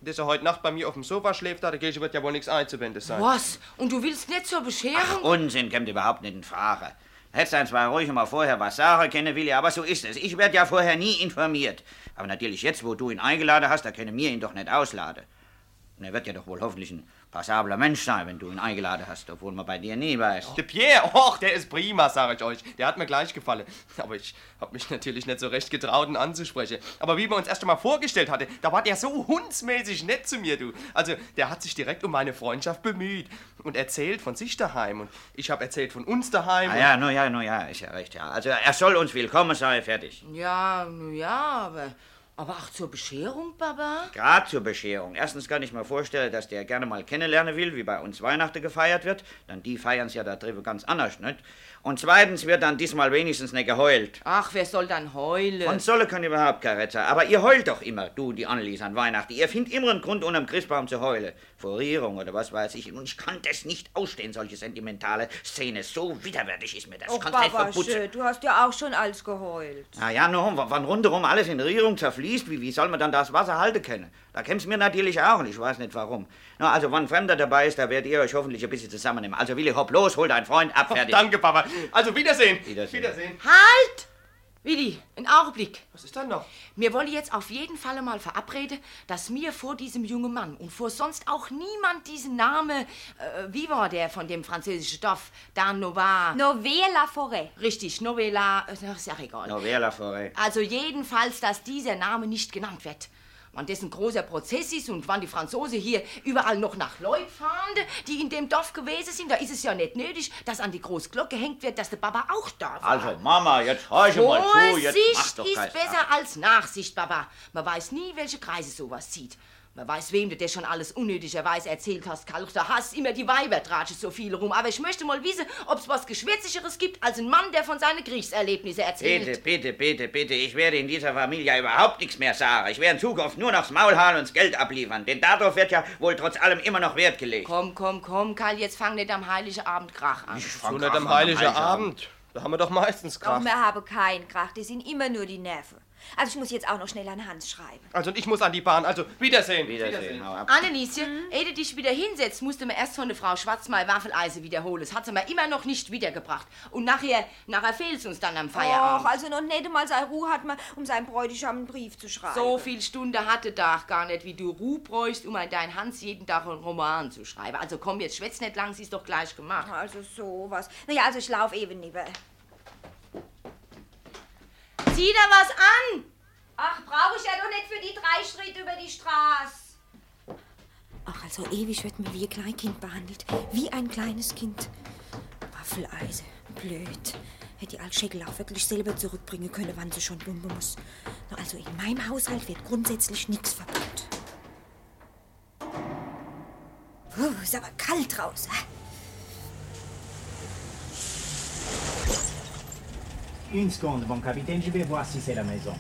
Dass er heute Nacht bei mir auf dem Sofa schläft, da der Kirche wird ja wohl nichts einzuwenden sein.
Was? Und du willst nicht zur
Ach,
Bescherung?
Unsinn kommt überhaupt nicht in Frage. Hättest dann zwar ruhig mal vorher was sagen können, Willi, aber so ist es. Ich werde ja vorher nie informiert. Aber natürlich jetzt, wo du ihn eingeladen hast, da können wir ihn doch nicht ausladen. Und er wird ja doch wohl hoffentlich ein passabler Mensch sein, wenn du ihn eingeladen hast, obwohl man bei dir nie weiß.
Der Pierre, och, der ist prima, sag ich euch. Der hat mir gleich gefallen. Aber ich hab mich natürlich nicht so recht getraut, ihn anzusprechen. Aber wie wir uns erst einmal vorgestellt hatte, da war der so hundsmäßig nett zu mir, du. Also, der hat sich direkt um meine Freundschaft bemüht und erzählt von sich daheim. Und ich hab erzählt von uns daheim.
Ah ja, no ja, no ja, ist ja recht, ja. Also er soll uns willkommen sein, fertig.
Ja, nu ja, aber. Aber auch zur Bescherung, Papa?
Gerade zur Bescherung. Erstens kann ich mir vorstellen, dass der gerne mal kennenlernen will, wie bei uns Weihnachten gefeiert wird. Dann die feiern's ja da drüben ganz anders, nicht? Und zweitens wird dann diesmal wenigstens nicht geheult.
Ach, wer soll dann heulen?
Von Solle kann überhaupt kein Retter. Aber ihr heult doch immer, du, die Annelies, an Weihnachten. Ihr findet immer einen Grund, unterm Christbaum zu heulen. Vor Rührung oder was weiß ich. Und ich kann das nicht ausstehen, solche sentimentale Szene. So widerwärtig ist mir das.
Oh, Papa,
verputzen.
schön, du hast ja auch schon alles geheult.
Na ja, nun, wann rundherum alles in Rührung zerfließt, wie, wie soll man dann das Wasser halten können? Da kämm's mir natürlich auch und ich weiß nicht warum. Na, also, wenn ein Fremder dabei ist, da werdet ihr euch hoffentlich ein bisschen zusammennehmen. Also, Willi, hopp los, hol deinen Freund ab, fertig.
danke, Papa. Also, Wiedersehen.
Wiedersehen.
Wiedersehen.
Halt! Willi, einen Augenblick.
Was ist denn noch?
Wir wollen jetzt auf jeden Fall mal verabreden, dass mir vor diesem jungen Mann und vor sonst auch niemand diesen Namen, äh, wie war der von dem französischen Dorf, Dan Nova.
Novella Forêt.
Richtig, Novella, äh, ist ja egal.
Novella Forêt.
Also jedenfalls, dass dieser Name nicht genannt wird. Wann das ein großer Prozess ist und wann die Franzosen hier überall noch nach Leuten fahren, die in dem Dorf gewesen sind, da ist es ja nicht nötig, dass an die große Glocke gehängt wird, dass der Baba auch da war.
Also, Mama, jetzt hör ich mal zu. Jetzt mach
Vorsicht
doch
ist besser als Nachsicht, Baba. Man weiß nie, welche Kreise sowas zieht. Man weiß, wem du das schon alles unnötigerweise erzählt hast, Karl. Da hast immer die Weiber tratschen so viel rum. Aber ich möchte mal wissen, ob es was Geschwätzigeres gibt als ein Mann, der von seinen Kriegserlebnissen erzählt.
Bitte, bitte, bitte, bitte, ich werde in dieser Familie überhaupt nichts mehr sagen. Ich werde in Zukunft nur noch das Maul halten und das Geld abliefern. Denn darauf wird ja wohl trotz allem immer noch Wert gelegt.
Komm, komm, komm, Karl, jetzt fang nicht am Heiligen Abend Krach an.
So nicht am Heiligen Abend. Da haben wir doch meistens
Doch,
Krach.
wir haben keinen Krach, das sind immer nur die Nerven. Also ich muss jetzt auch noch schnell an Hans schreiben.
Also und ich muss an die Bahn. Also Wiedersehen.
Wiedersehen, hau ab.
Annenieschen, ehe du dich wieder hinsetzt, musste mir erst von der Frau Schwarz mal Waffeleisen wiederholen. Das hat sie mir immer noch nicht wiedergebracht. Und nachher, nachher fehlt's uns dann am Feierabend.
also noch nicht einmal seine Ruhe hat man, um seinem Bräutigam einen Brief zu schreiben.
So viel Stunde hatte Dach gar nicht, wie du Ruhe bräuchst, um an dein Hans jeden Tag einen Roman zu schreiben. Also komm, jetzt schwätz nicht lang, sie ist doch gleich gemacht.
Also sowas. Naja, also ich lauf eben lieber.
Zieh da was an!
Ach, brauche ich ja doch nicht für die drei Schritte über die Straße. Ach, also ewig wird mir wie ein Kleinkind behandelt. Wie ein kleines Kind. Waffeleise. Blöd. Hätte die Altscheckel auch wirklich selber zurückbringen können, wann sie schon lumpen muss. Na, Also in meinem Haushalt wird grundsätzlich nichts verboten. Puh, ist aber kalt draußen.
Une seconde, mon capitaine, je vais voir si c'est la maison.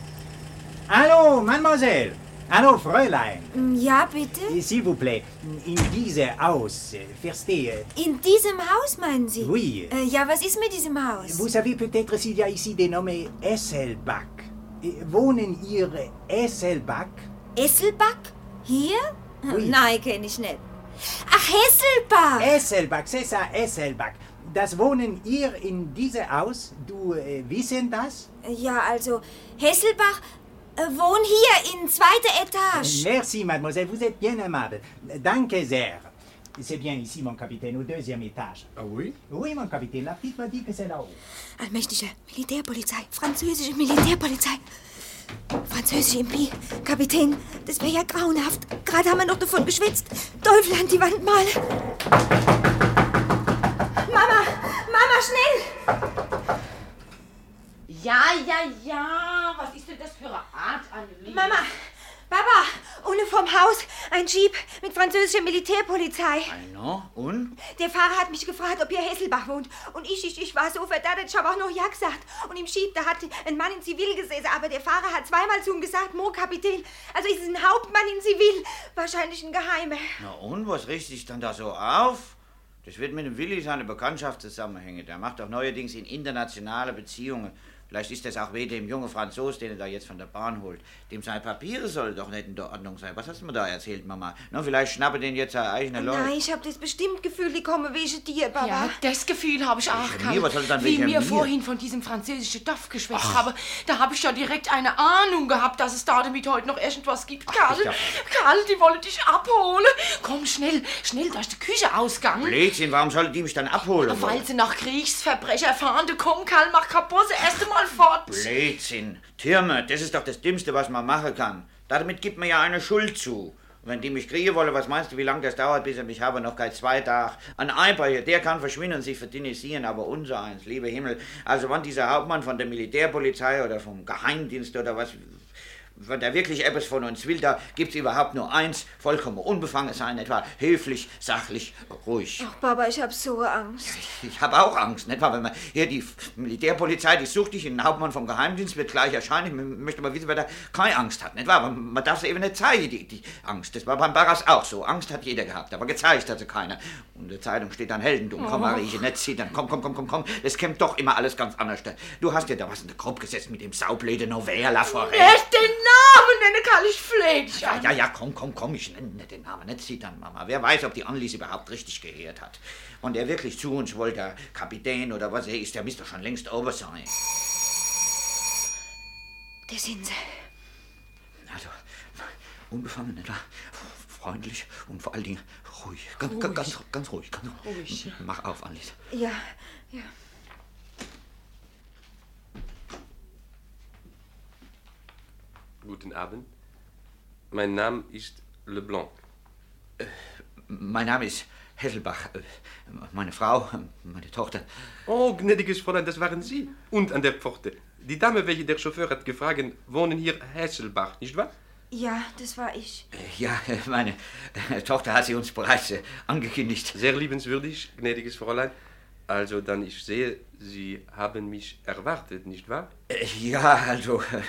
Allô, mademoiselle Allô, Fräulein
Ja, bitte?
S'il vous plaît, in diese Haus, äh, verstehe.
In diesem Haus, meinen Sie?
Oui.
Äh, ja, was ist mit diesem Haus?
Vous savez peut-être s'il y a ici des nommés Esselbach. Wohnen ihr Esselbach?
Esselbach? Hier?
Oui.
Nein, kenne ich nicht. Ach, Hesselbach!
Esselbach, c'est ça, Esselbach. Das wohnen ihr in diesem Haus? Du äh, wissen das?
Ja, also, Hesselbach äh, wohnt hier in zweiter Etage.
Merci, mademoiselle, vous êtes bien aimable. Danke sehr. C'est bien ici, mon capitaine, au deuxième étage.
Ah oui?
Oui, mon capitaine, la petite m'a dit que c'est là-haut.
Allmächtige Militärpolizei, französische Militärpolizei. Französische MP, Kapitän, das wäre ja grauenhaft. Gerade haben wir noch davon geschwitzt. Teufel an die Wand malen. Schnell!
Ja, ja, ja. Was ist denn das für eine Art, Annelie?
Mama, Papa, ohne vom Haus ein Jeep mit französischer Militärpolizei.
No, und?
Der Fahrer hat mich gefragt, ob hier Hesselbach wohnt. Und ich, ich, ich war so verdattert, ich habe auch noch Ja gesagt. Und im Jeep, da hat ein Mann in Zivil gesessen, aber der Fahrer hat zweimal zu ihm gesagt, Mo Kapitän. Also ist es ein Hauptmann in Zivil, wahrscheinlich ein Geheimer.
Na und, was riecht sich dann da so auf? Das wird mit dem Willi seine Bekanntschaft zusammenhängen. Der macht doch neuerdings in internationale Beziehungen. Vielleicht ist das auch wegen dem jungen Franzos, den er da jetzt von der Bahn holt. Dem seine Papiere sollen doch nicht in der Ordnung sein. Was hast du mir da erzählt, Mama? Na, vielleicht schnappe den jetzt seine eigene Leute.
Nein, ich habe das bestimmt Gefühl, die kommen wegen dir, Papa.
Ja, das Gefühl habe ich auch,
Wegen
Karl.
mir? Was soll dann
Wie
wegen
mir
mir?
vorhin von diesem französischen Dorf geschwätzt habe, da habe ich ja direkt eine Ahnung gehabt, dass es da damit heute noch irgendwas gibt, Karl.
ist ja-
Karl, die wollen dich abholen. Komm, schnell, schnell, da ist der Kücheausgang.
Blödsinn, warum soll die mich dann abholen?
Weil sie nach Kriegsverbrecher fahren. Komm, Karl, mach Kaposse erst einmal fort.
Blödsinn. Türme, das ist doch das Dümmste, was man machen kann. Damit gibt man ja eine Schuld zu. Und wenn die mich kriegen wollen, was meinst du, wie lange das dauert, bis sie mich haben? Noch kein zwei Tage. Ein Eiper hier, der kann verschwinden und sich verdünnisieren, aber unser eins, lieber Himmel. Also wenn dieser Hauptmann von der Militärpolizei oder vom Geheimdienst oder was, wenn der wirklich etwas von uns will, da gibt's überhaupt nur eins, vollkommen unbefangen sein, etwa höflich, sachlich, ruhig.
Ach, Papa, ich habe so Angst.
Ich habe auch Angst, nicht wahr? Wenn man hier die Militärpolizei, die sucht dich, ein Hauptmann vom Geheimdienst wird gleich erscheinen. Ich möchte mal wissen, wer da keine Angst hat, nicht wahr? Aber man darf sie eben nicht zeigen, die, die Angst. Das war beim Barras auch so. Angst hat jeder gehabt, aber gezeigt hat sie keiner. Und in der Zeitung steht dann Heldentum. Komm, Marieche, nicht zittern. Komm, komm, komm, komm, komm. Das kommt doch immer alles ganz anders. Du hast ja da was in den Kopf gesetzt mit dem saublöde Novella vorher.
Nicht den Namen nennen, Karl, ich dich
Ja, ja, ja, komm, komm, komm, ich nenne nicht den Namen, nicht zittern, Mama. Wer weiß, ob die Annelies überhaupt richtig gehört hat. Und er wirklich zu uns wollte, der Kapitän oder was er ist, der müsste schon längst over sein.
Das sind sie.
Also, unbefangen, nicht wahr? Freundlich und vor allen Dingen ruhig. Ganz ruhig. Ganz, ganz, ruhig. Ganz ruhig. Mach auf, Alice.
Ja, ja.
Guten Abend. Mein Name ist Leblanc.
Äh, mein Name ist Hesselbach. Äh, meine Frau, meine Tochter.
Oh, gnädiges Fräulein, das waren Sie. Und an der Pforte. Die Dame, welche der Chauffeur hat gefragt, wohnen hier Hesselbach, nicht wahr?
Ja, das war ich.
Äh, ja, meine Tochter hat sie uns bereits angekündigt.
Sehr liebenswürdig, gnädiges Fräulein. Also dann, ich sehe, Sie haben mich erwartet, nicht wahr?
Äh, ja, also, äh,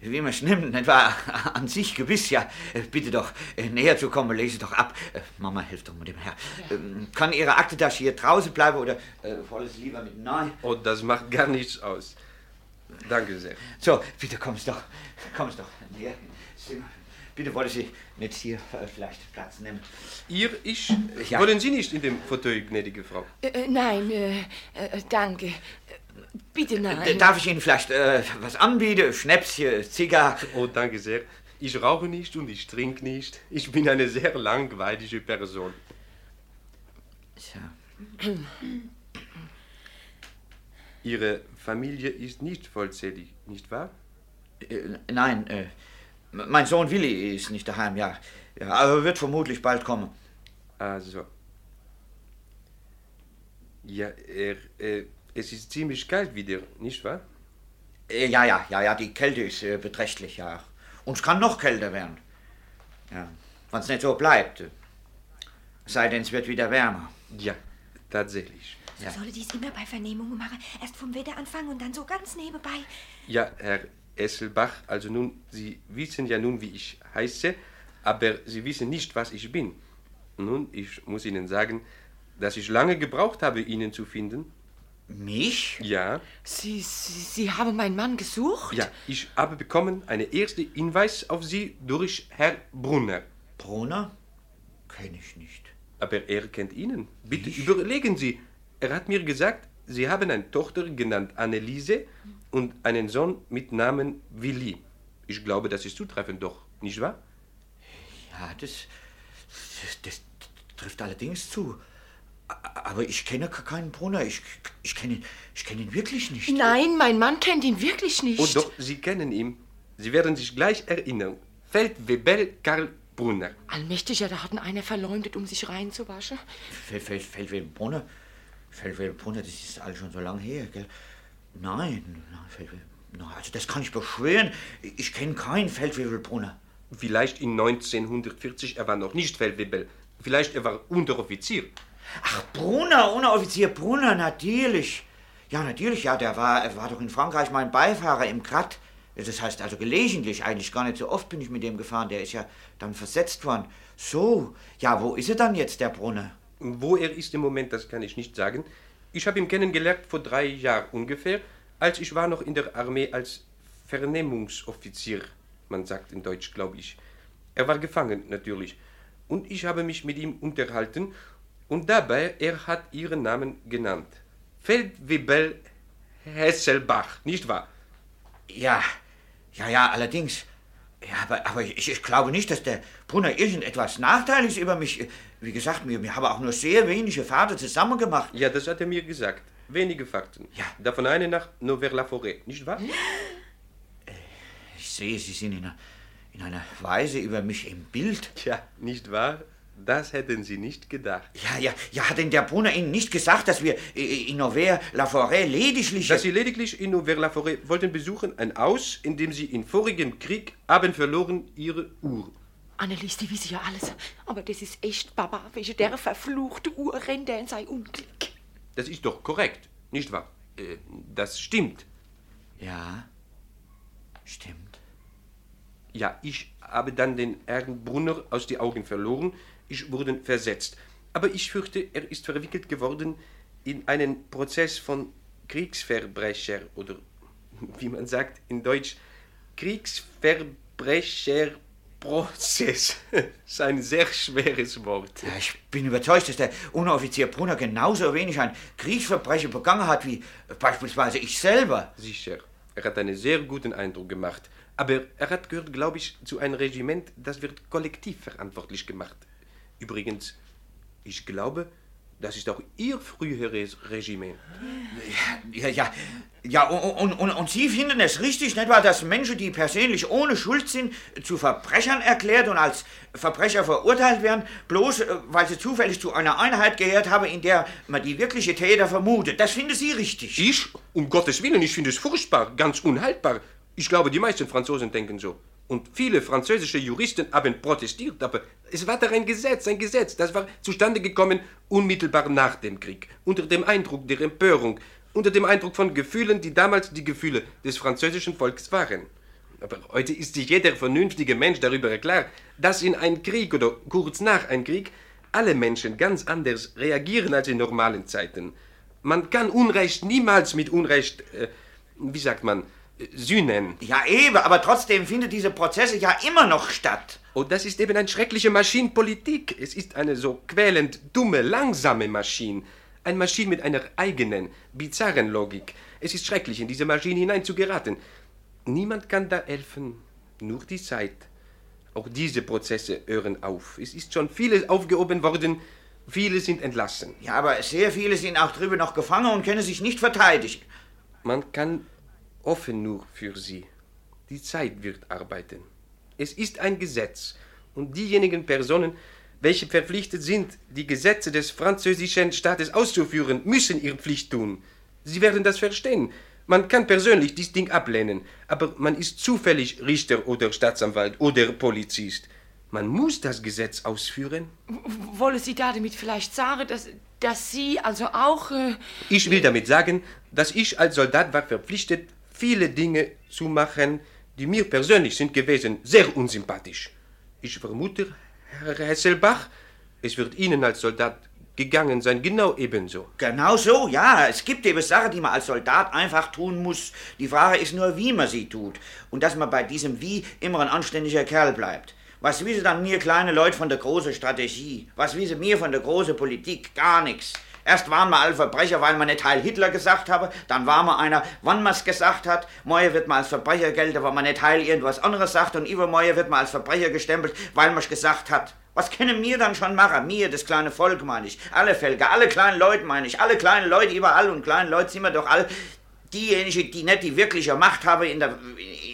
wie man es nimmt, nicht wahr? An sich gewiss, ja. Äh, bitte doch, näher zu kommen, lese doch ab. Mama, hilf doch mit dem Herr. Ja. Ähm, kann Ihre Aktentasche hier draußen bleiben oder äh, es lieber mit nein?
Oh, das macht gar nichts aus. Danke sehr.
So, bitte kommst doch. Kommst doch näher ins Zimmer. Bitte wollen Sie nicht hier äh, vielleicht Platz nehmen.
Ihr, ich? Ja. Wollen Sie nicht in dem Fauteuil, gnädige Frau?
Äh, äh nein, äh, äh, danke. Bitte nein.
Darf ich Ihnen vielleicht äh, was anbieten? Schnäpschen, Zigarre?
Oh, danke sehr. Ich rauche nicht und ich trinke nicht. Ich bin eine sehr langweilige Person.
Tja.
Ihre Familie ist nicht vollzählig, nicht wahr?
nein, äh, mein Sohn Willi ist nicht daheim, ja. ja aber wird vermutlich bald kommen.
Also. Ja, er, äh, es ist ziemlich kalt wieder, nicht wahr?
Äh, ja, ja, ja, ja, die Kälte ist äh, beträchtlich, ja. Und es kann noch kälter werden. Ja, wenn es nicht so bleibt. Sei denn, es wird wieder wärmer.
Ja, tatsächlich.
Ja. Solle dies immer bei Vernehmungen machen. Erst vom Wetter anfangen und dann so ganz nebenbei.
Ja, Herr Esselbach, also nun, Sie wissen ja nun, wie ich heiße, aber Sie wissen nicht, was ich bin. Nun, ich muss Ihnen sagen, dass ich lange gebraucht habe, Ihnen zu finden.
Mich?
Ja.
Sie, Sie, Sie haben meinen Mann gesucht?
Ja, ich habe bekommen eine erste Hinweis auf Sie durch Herr Brunner.
Brunner? Kenne ich nicht.
Aber er kennt Ihnen. Bitte ich? überlegen Sie. Er hat mir gesagt, Sie haben eine Tochter genannt Anneliese und einen Sohn mit Namen Willi. Ich glaube, das ist zutreffend doch, nicht wahr?
Ja, das, das, das trifft allerdings zu. Aber ich kenne keinen Brunner. Ich, ich kenne ich kenn ihn wirklich nicht.
Nein, mein Mann kennt ihn wirklich nicht.
Oh doch, Sie kennen ihn. Sie werden sich gleich erinnern. Feldwebel Karl Brunner.
Allmächtig, ja, da hat ihn einer verleumdet, um sich reinzuwaschen.
Feldwebel Brunner? Feldwebel Brunner, das ist alles schon so lange her, gell? Nein, nein, also das kann ich beschwören. Ich kenne keinen Feldwebelbrunner.
Vielleicht in 1940, er war noch nicht Feldwebel. Vielleicht er war Unteroffizier.
Ach, Brunner, Unteroffizier Brunner, natürlich. Ja, natürlich, ja, der war, er war doch in Frankreich mein Beifahrer im Grat. Das heißt also gelegentlich, eigentlich gar nicht so oft bin ich mit dem gefahren. Der ist ja dann versetzt worden. So, ja, wo ist er dann jetzt, der Brunner?
Wo er ist im Moment, das kann ich nicht sagen. Ich habe ihn kennengelernt vor drei Jahren ungefähr, als ich war noch in der Armee als Vernehmungsoffizier. Man sagt in Deutsch, glaube ich. Er war gefangen, natürlich. Und ich habe mich mit ihm unterhalten und dabei, er hat ihren Namen genannt. Feldwebel Hesselbach, nicht wahr?
Ja, ja, ja, allerdings. Ja, aber, aber ich, ich, glaube nicht, dass der Brunner irgendetwas Nachteiliges über mich. Wie gesagt, wir, wir haben auch nur sehr wenige Fahrten zusammen gemacht.
Ja, das hat er mir gesagt. Wenige Fakten.
Ja.
Davon eine nach Nouvelle-la-Forêt, nicht wahr?
Äh, ich sehe, Sie sind in einer, in einer Weise über mich im Bild.
Tja, nicht wahr? Das hätten Sie nicht gedacht.
Ja, ja, ja, hat denn der Brunner Ihnen nicht gesagt, dass wir in Nouvelle-la-Forêt lediglich...
Dass Sie lediglich in Nouvelle-la-Forêt wollten besuchen, ein Haus, in dem Sie im vorigen Krieg haben verloren Ihre Uhr.
Annelies, die wissen ja alles. Aber das ist echt Baba, welche der verfluchte Uhr rennt in sein Unglück.
Das ist doch korrekt, nicht wahr? Äh, das stimmt.
Ja, stimmt.
Ja, ich habe dann den Herrn Brunner aus den Augen verloren ich wurde versetzt. Aber ich fürchte, er ist verwickelt geworden in einen Prozess von Kriegsverbrecher oder wie man sagt in Deutsch, Kriegsverbrecherprozess. das ist ein sehr schweres Wort.
Ja, ich bin überzeugt, dass der Unteroffizier Brunner genauso wenig ein Kriegsverbrechen begangen hat wie beispielsweise ich selber.
Sicher. Er hat einen sehr guten Eindruck gemacht. Aber er hat gehört, glaube ich, zu einem Regiment, das wird kollektiv verantwortlich gemacht. Übrigens, ich glaube, das ist auch Ihr früheres Regiment.
Ja, ja, ja und, und, und Sie finden es richtig, nicht wahr, dass Menschen, die persönlich ohne Schuld sind, zu Verbrechern erklärt und als Verbrecher verurteilt werden, bloß äh, weil sie zufällig zu einer Einheit gehört haben, in der man die wirkliche Täter vermutet. Das finden Sie richtig.
Ich? Um Gottes Willen, ich finde es furchtbar, ganz unhaltbar. Ich glaube, die meisten Franzosen denken so. Und viele französische Juristen haben protestiert, aber es war da ein Gesetz, ein Gesetz, das war zustande gekommen unmittelbar nach dem Krieg, unter dem Eindruck der Empörung, unter dem Eindruck von Gefühlen, die damals die Gefühle des französischen Volks waren. Aber heute ist sich jeder vernünftige Mensch darüber klar, dass in einem Krieg oder kurz nach einem Krieg alle Menschen ganz anders reagieren als in normalen Zeiten. Man kann Unrecht niemals mit Unrecht, äh, wie sagt man, sühnen.
Ja, eben, aber trotzdem finden diese Prozesse ja immer noch statt.
Und das ist eben eine schreckliche Maschinenpolitik. Es ist eine so quälend dumme, langsame Maschine. Eine Maschine mit einer eigenen, bizarren Logik. Es ist schrecklich, in diese Maschine hineinzugeraten. Niemand kann da helfen, nur die Zeit. Auch diese Prozesse hören auf. Es ist schon vieles aufgehoben worden, viele sind entlassen.
Ja, aber sehr viele sind auch drüber noch gefangen und können sich nicht verteidigen.
Man kann offen nur für sie. Die Zeit wird arbeiten. Es ist ein Gesetz und diejenigen Personen, welche verpflichtet sind, die Gesetze des französischen Staates auszuführen, müssen ihre Pflicht tun. Sie werden das verstehen. Man kann persönlich dies Ding ablehnen, aber man ist zufällig Richter oder Staatsanwalt oder Polizist. Man muss das Gesetz ausführen.
Wolle Sie damit vielleicht sagen, dass, dass Sie also auch... Äh
ich will damit sagen, dass ich als Soldat war verpflichtet, viele Dinge zu machen, die mir persönlich sind gewesen sehr unsympathisch. Ich vermute, Herr Hesselbach, es wird Ihnen als Soldat gegangen sein, genau ebenso.
Genau so, ja. Es gibt eben Sachen, die man als Soldat einfach tun muss. Die Frage ist nur, wie man sie tut. Und dass man bei diesem Wie immer ein anständiger Kerl bleibt. Was wissen dann mir kleine Leute von der großen Strategie? Was wissen mir von der großen Politik? Gar nichts. Erst waren wir alle Verbrecher, weil man nicht Heil Hitler gesagt habe. Dann war man einer, wann man es gesagt hat. Morgen wird man als Verbrecher gelten, weil man nicht Heil irgendwas anderes sagt. Und übermorgen wird man als Verbrecher gestempelt, weil man es gesagt hat. Was können wir dann schon machen? Mir, das kleine Volk, meine ich. Alle Völker, alle kleinen Leute, meine ich. Alle kleinen Leute überall und kleinen Leute sind wir doch all diejenigen, die nicht die wirkliche Macht haben in der,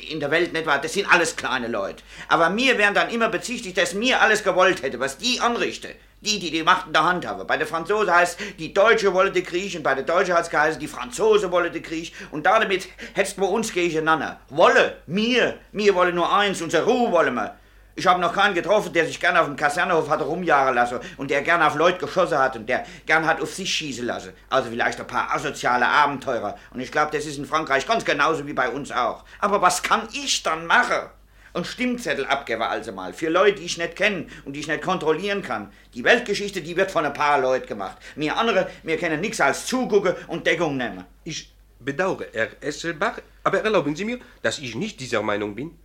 in der Welt, nicht wahr? Das sind alles kleine Leute. Aber mir werden dann immer bezichtigt, dass mir alles gewollt hätte, was die anrichten. Die, die die Macht in der Hand haben. Bei der Franzosen heißt, die Deutsche wolle den Krieg und bei der Deutschen heißt es geheißen, die Franzosen wolle den Krieg und damit hättest du uns gegeneinander. Wolle, mir, mir wolle nur eins, unsere Ruhe wolle wir. Ich habe noch keinen getroffen, der sich gerne auf dem Kasernenhof hat rumjagen lassen und der gerne auf Leute geschossen hat und der gern hat auf sich schießen lassen. Also vielleicht ein paar asoziale Abenteurer. Und ich glaube, das ist in Frankreich ganz genauso wie bei uns auch. Aber was kann ich dann machen? Ein Stimmzettel abgeben also mal für Leute, die ich nicht kenne und die ich nicht kontrollieren kann. Die Weltgeschichte, die wird von ein paar Leuten gemacht. Mir andere, wir können nichts als zugucken und Deckung nehmen.
Ich bedauere, Herr Esselbach, aber erlauben Sie mir, dass ich nicht dieser Meinung bin.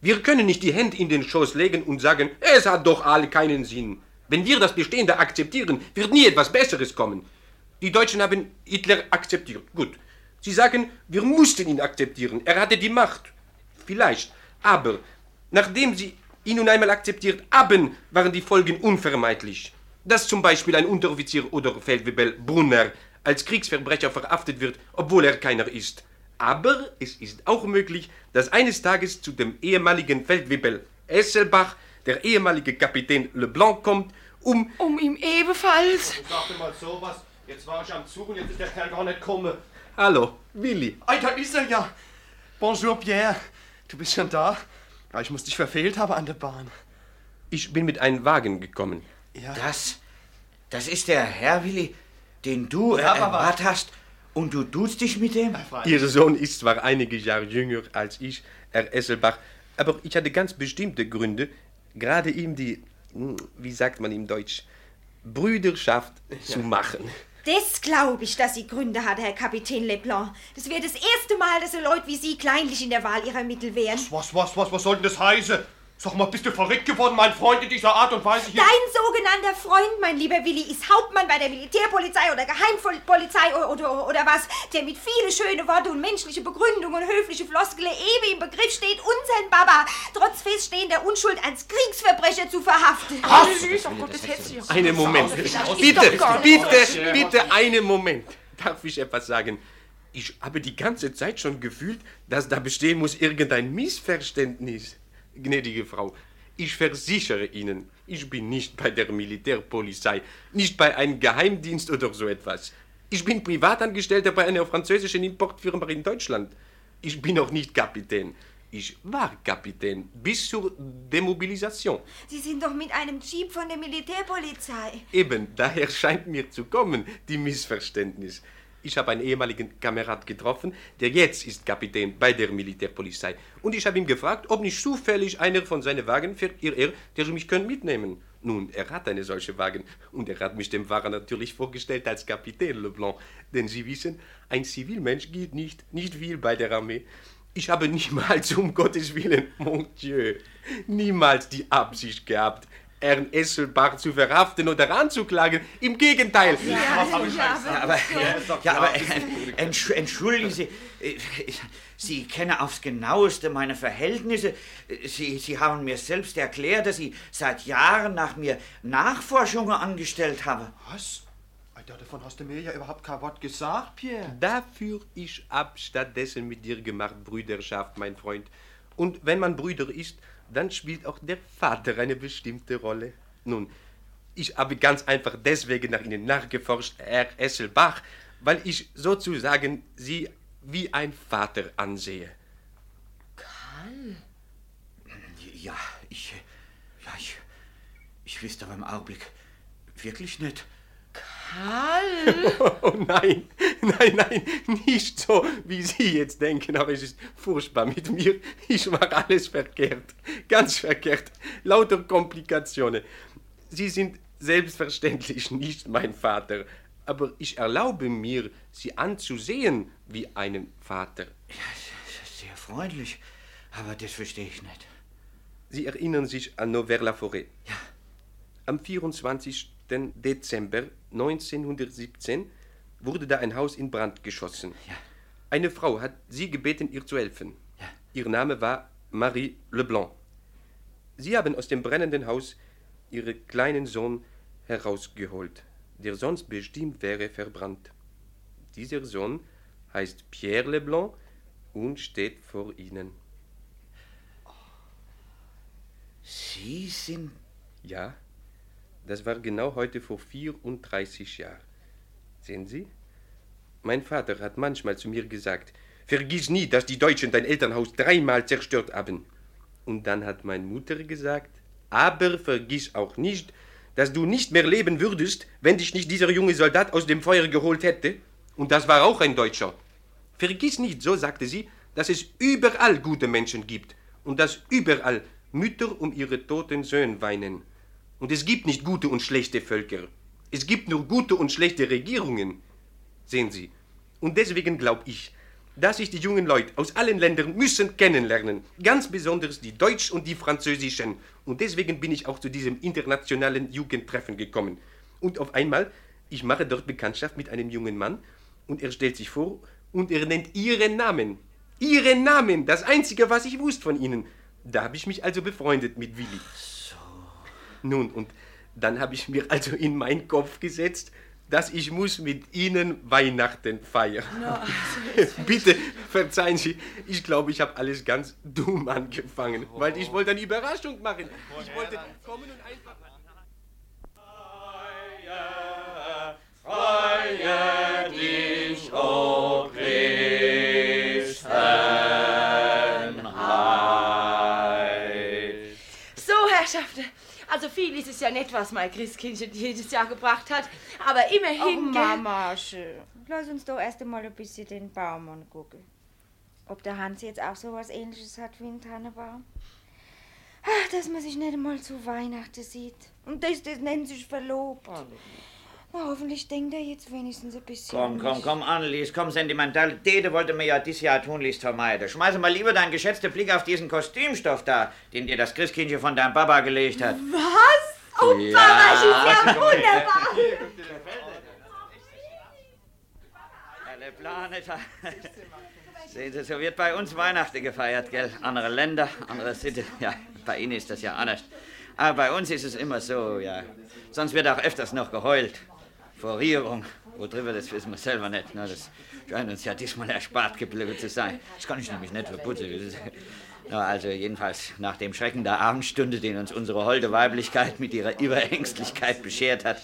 Wir können nicht die Hände in den Schoß legen und sagen, es hat doch alle keinen Sinn. Wenn wir das Bestehende akzeptieren, wird nie etwas Besseres kommen. Die Deutschen haben Hitler akzeptiert. Gut. Sie sagen, wir mussten ihn akzeptieren. Er hatte die Macht. Vielleicht. Aber nachdem sie ihn nun einmal akzeptiert haben, waren die Folgen unvermeidlich. Dass zum Beispiel ein Unteroffizier oder Feldwebel Brunner als Kriegsverbrecher verhaftet wird, obwohl er keiner ist. Aber es ist auch möglich, dass eines Tages zu dem ehemaligen Feldwebel Esselbach der ehemalige Kapitän Leblanc kommt, um...
Um ihm ebenfalls...
Ich sagte mal sowas. Jetzt war ich am Zug und jetzt ist der Kerl gar nicht gekommen. Hallo, Willi.
Ei, da ist er ja. Bonjour, Pierre. Du bist schon da? Ja, ich muss dich verfehlt haben an der Bahn.
Ich bin mit einem Wagen gekommen.
Ja. Das, das ist der Herr, Willi, den du ja, erwartet hast und du duzt dich mit dem?
Ihr Sohn ist zwar einige Jahre jünger als ich, Herr Esselbach, aber ich hatte ganz bestimmte Gründe, gerade ihm die, hm, wie sagt man im Deutsch, Brüderschaft ja. zu machen.
Das glaube ich, dass sie Gründe hat, Herr Kapitän Leblanc. Das wäre das erste Mal, dass so Leute wie Sie kleinlich in der Wahl ihrer Mittel wären.
Was, was, was, was soll denn das heißen? Sag mal, bist du verrückt geworden, mein Freund, in dieser Art und Weise hier?
Dein sogenannter Freund, mein lieber Willi, ist Hauptmann bei der Militärpolizei oder Geheimpolizei oder, oder, oder was, der mit viele schöne Worte und menschliche Begründung und höfliche Floskele ewig im Begriff steht, unseren Baba trotz feststehender Unschuld als Kriegsverbrecher zu verhaften.
Was? Einen Moment. Bitte, bitte, bitte, einen Moment. Darf ich etwas sagen? Ich habe die ganze Zeit schon gefühlt, dass da bestehen muss irgendein Missverständnis. Gnädige Frau, ich versichere Ihnen, ich bin nicht bei der Militärpolizei, nicht bei einem Geheimdienst oder so etwas. Ich bin Privatangestellter bei einer französischen Importfirma in Deutschland. Ich bin auch nicht Kapitän. Ich war Kapitän bis zur Demobilisation.
Sie sind doch mit einem Jeep von der Militärpolizei.
Eben, daher scheint mir zu kommen, die Missverständnis. Ich habe einen ehemaligen Kamerad getroffen, der jetzt ist Kapitän bei der Militärpolizei. Und ich habe ihn gefragt, ob nicht zufällig einer von seinen Wagen fährt, ihr er, der mich können mitnehmen. Nun, er hat eine solche Wagen und er hat mich dem Fahrer natürlich vorgestellt als Kapitän Leblanc. Denn Sie wissen, ein Zivilmensch geht nicht, nicht viel bei der Armee. Ich habe niemals, um Gottes Willen, mon Dieu, niemals die Absicht gehabt, Herrn Esselbach zu verhaften oder anzuklagen. Im Gegenteil.
Ja, aber, ja, aber entsch entschuldigen Sie, Sie kennen aufs genaueste meine Verhältnisse. Sie, Sie haben mir selbst erklärt, dass Sie seit Jahren nach mir Nachforschungen angestellt haben.
Was? Davon hast du mir ja überhaupt kein Wort gesagt, Pierre.
Dafür ich ab stattdessen mit dir gemacht, Brüderschaft, mein Freund. Und wenn man Brüder ist, dann spielt auch der Vater eine bestimmte Rolle. Nun, ich habe ganz einfach deswegen nach Ihnen nachgeforscht, Herr Esselbach, weil ich sozusagen Sie wie ein Vater ansehe.
Karl? Ja, ich. Ja, ich. Ich wüsste aber im Augenblick wirklich nicht.
Karl?
Oh nein, nein, nein, nicht so, wie Sie jetzt denken, aber es ist furchtbar mit mir. Ich mache alles verkehrt, ganz verkehrt, lauter Komplikationen. Sie sind selbstverständlich nicht mein Vater, aber ich erlaube mir, Sie anzusehen wie einen Vater.
Ja, sehr freundlich, aber das verstehe ich nicht.
Sie erinnern sich an Nouvert-la-Forêt?
Ja.
Am 24. Dezember 1917 wurde da ein Haus in Brand geschossen.
Ja.
Eine Frau hat Sie gebeten, ihr zu helfen.
Ja.
Ihr Name war Marie Leblanc. Sie haben aus dem brennenden Haus Ihren kleinen Sohn herausgeholt, der sonst bestimmt wäre verbrannt. Dieser Sohn heißt Pierre Leblanc und steht vor Ihnen.
Sie sind.
Ja, das war genau heute vor 34 Jahren. Sehen Sie? Mein Vater hat manchmal zu mir gesagt, vergiss nie, dass die Deutschen dein Elternhaus dreimal zerstört haben. Und dann hat meine Mutter gesagt, aber vergiss auch nicht, dass du nicht mehr leben würdest, wenn dich nicht dieser junge Soldat aus dem Feuer geholt hätte. Und das war auch ein Deutscher. Vergiss nicht, so sagte sie, dass es überall gute Menschen gibt und dass überall Mütter um ihre toten Söhne weinen. Und es gibt nicht gute und schlechte Völker. Es gibt nur gute und schlechte Regierungen. Sehen Sie. Und deswegen glaube ich, dass sich die jungen Leute aus allen Ländern müssen kennenlernen. Ganz besonders die Deutsch- und die Französischen. Und deswegen bin ich auch zu diesem internationalen Jugendtreffen gekommen. Und auf einmal, ich mache dort Bekanntschaft mit einem jungen Mann und er stellt sich vor und er nennt Ihren Namen. Ihren Namen, das Einzige, was ich wusste von Ihnen. Da habe ich mich also befreundet mit Willi. Nun, und dann habe ich mir also in meinen Kopf gesetzt, dass ich muss mit Ihnen Weihnachten feiern.
No,
Bitte verzeihen Sie, ich glaube, ich habe alles ganz dumm angefangen, weil ich wollte eine Überraschung machen. Ich wollte kommen und einfach...
Freue dich, o Christenheit.
Viel ist es ja nicht, was mein Christkindchen jedes Jahr gebracht hat. Aber immerhin...
Oh,
gell?
Mamache. Lass uns doch erst einmal ein bisschen den Baum angucken. Ob der Hans jetzt auch so was ähnliches hat wie ein Tannenbaum? Ach, dass man sich nicht einmal zu Weihnachten sieht. Und das, das nennt sich verlobt. Na, hoffentlich denkt er jetzt wenigstens ein bisschen.
Komm, komm, komm, Annelies, komm, Sentimentalität wollte mir ja dieses Jahr tunlichst vermeiden. Schmeiße mal lieber deinen geschätzten Blick auf diesen Kostümstoff da, den dir das Christkindchen von deinem Papa gelegt hat.
Was? Oh,
Ja,
Papa, ist ja wunderbar.
Alle Plane da. Sehen Sie, so wird bei uns Weihnachten gefeiert, gell? Andere Länder, andere Sitte. Ja, bei Ihnen ist das ja anders. Aber bei uns ist es immer so, ja. Sonst wird auch öfters noch geheult. Vor Rührung. Wo drüber, das wissen wir selber nicht. Na, das scheint uns ja diesmal erspart geblieben zu sein. Das kann ich nämlich nicht verputzen. Also jedenfalls nach dem Schrecken der Abendstunde, den uns unsere holde Weiblichkeit mit ihrer Überängstlichkeit beschert hat,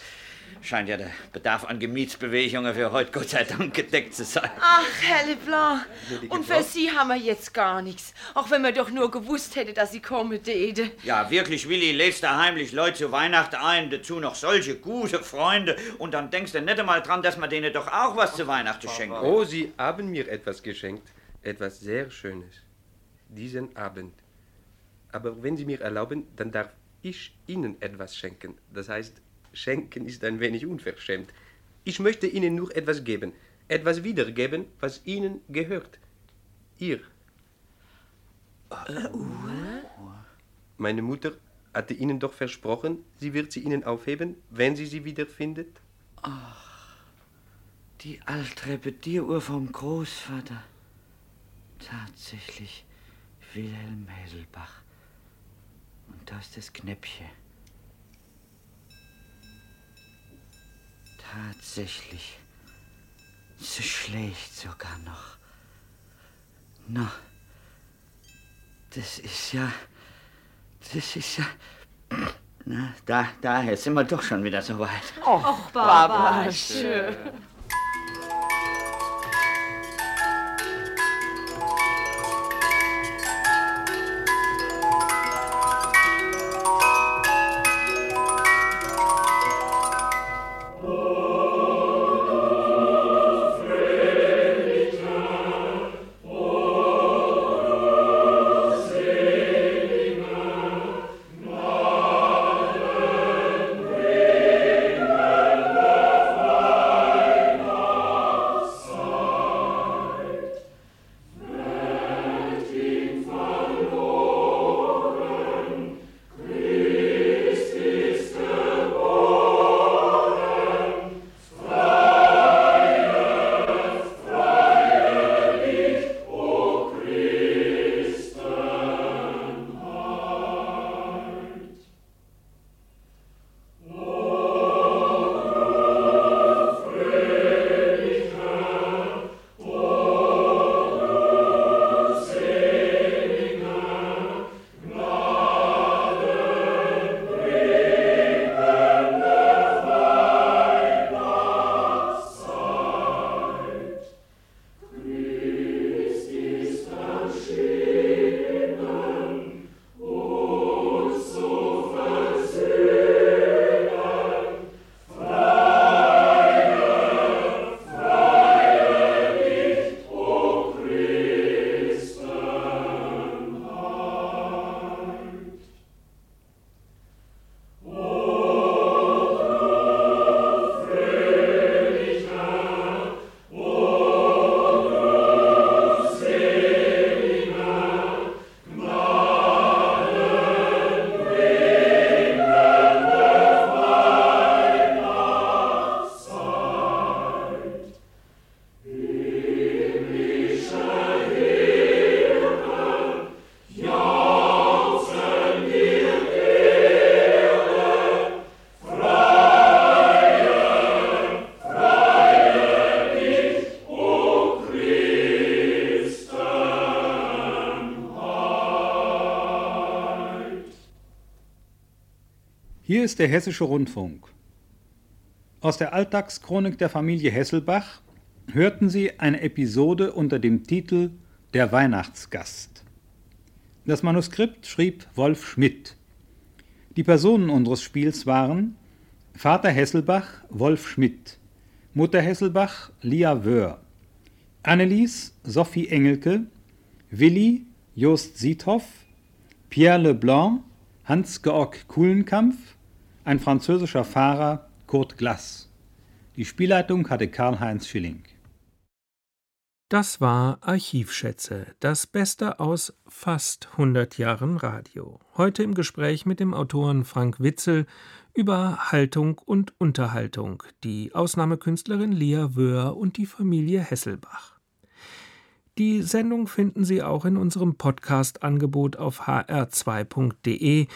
scheint ja der Bedarf an Gemietsbewegungen für heute Gott sei Dank gedeckt zu sein.
Ach, Herr Leblanc. Und für Sie haben wir jetzt gar nichts. Auch wenn man doch nur gewusst hätte, dass Sie kommen täte.
Ja, wirklich, Willi, lädst da heimlich Leute zu Weihnachten ein, dazu noch solche gute Freunde. Und dann denkst du nicht einmal dran, dass man denen doch auch was zu Weihnachten schenken.
Oh, Sie haben mir etwas geschenkt. Etwas sehr Schönes. Diesen Abend. Aber wenn Sie mir erlauben, dann darf ich Ihnen etwas schenken. Das heißt, schenken ist ein wenig unverschämt. Ich möchte Ihnen nur etwas geben. Etwas wiedergeben, was Ihnen gehört. Ihr. Meine Mutter hatte Ihnen doch versprochen, sie wird sie Ihnen aufheben, wenn sie sie wiederfindet.
Die Altrepetieruhr vom Großvater. Tatsächlich Wilhelm Häselbach. Und da ist das Knäppchen. Tatsächlich. Sie schlägt sogar noch. Na, das ist ja. Das ist ja. Na, da, da, jetzt sind wir doch schon wieder so weit.
Och, Baba, schön.
Hier ist der Hessische Rundfunk. Aus der Alltagschronik der Familie Hesselbach hörten Sie eine Episode unter dem Titel Der Weihnachtsgast. Das Manuskript schrieb Wolf Schmidt. Die Personen unseres Spiels waren Vater Hesselbach Wolf Schmidt, Mutter Hesselbach Lia Wöhr, Annelies Sophie Engelke, Willi Jost Siethoff, Pierre Leblanc Hans-Georg Kuhlenkampf, ein französischer Fahrer Kurt Glass. Die Spielleitung hatte Karl-Heinz Schilling.
Das war Archivschätze, das Beste aus fast 100 Jahren Radio. Heute im Gespräch mit dem Autoren Frank Witzel über Haltung und Unterhaltung, die Ausnahmekünstlerin Lia Wöhr und die Familie Hesselbach. Die Sendung finden Sie auch in unserem Podcast-Angebot auf hr2.de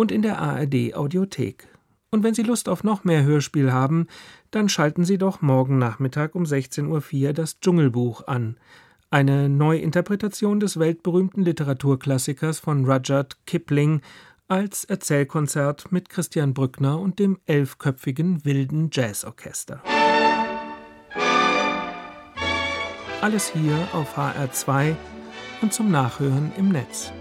und in der ARD Audiothek. Und wenn Sie Lust auf noch mehr Hörspiel haben, dann schalten Sie doch morgen Nachmittag um 16.04 Uhr das Dschungelbuch an. Eine Neuinterpretation des weltberühmten Literaturklassikers von Rudyard Kipling als Erzählkonzert mit Christian Brückner und dem elfköpfigen Wilden Jazzorchester. Alles hier auf HR2 und zum Nachhören im Netz.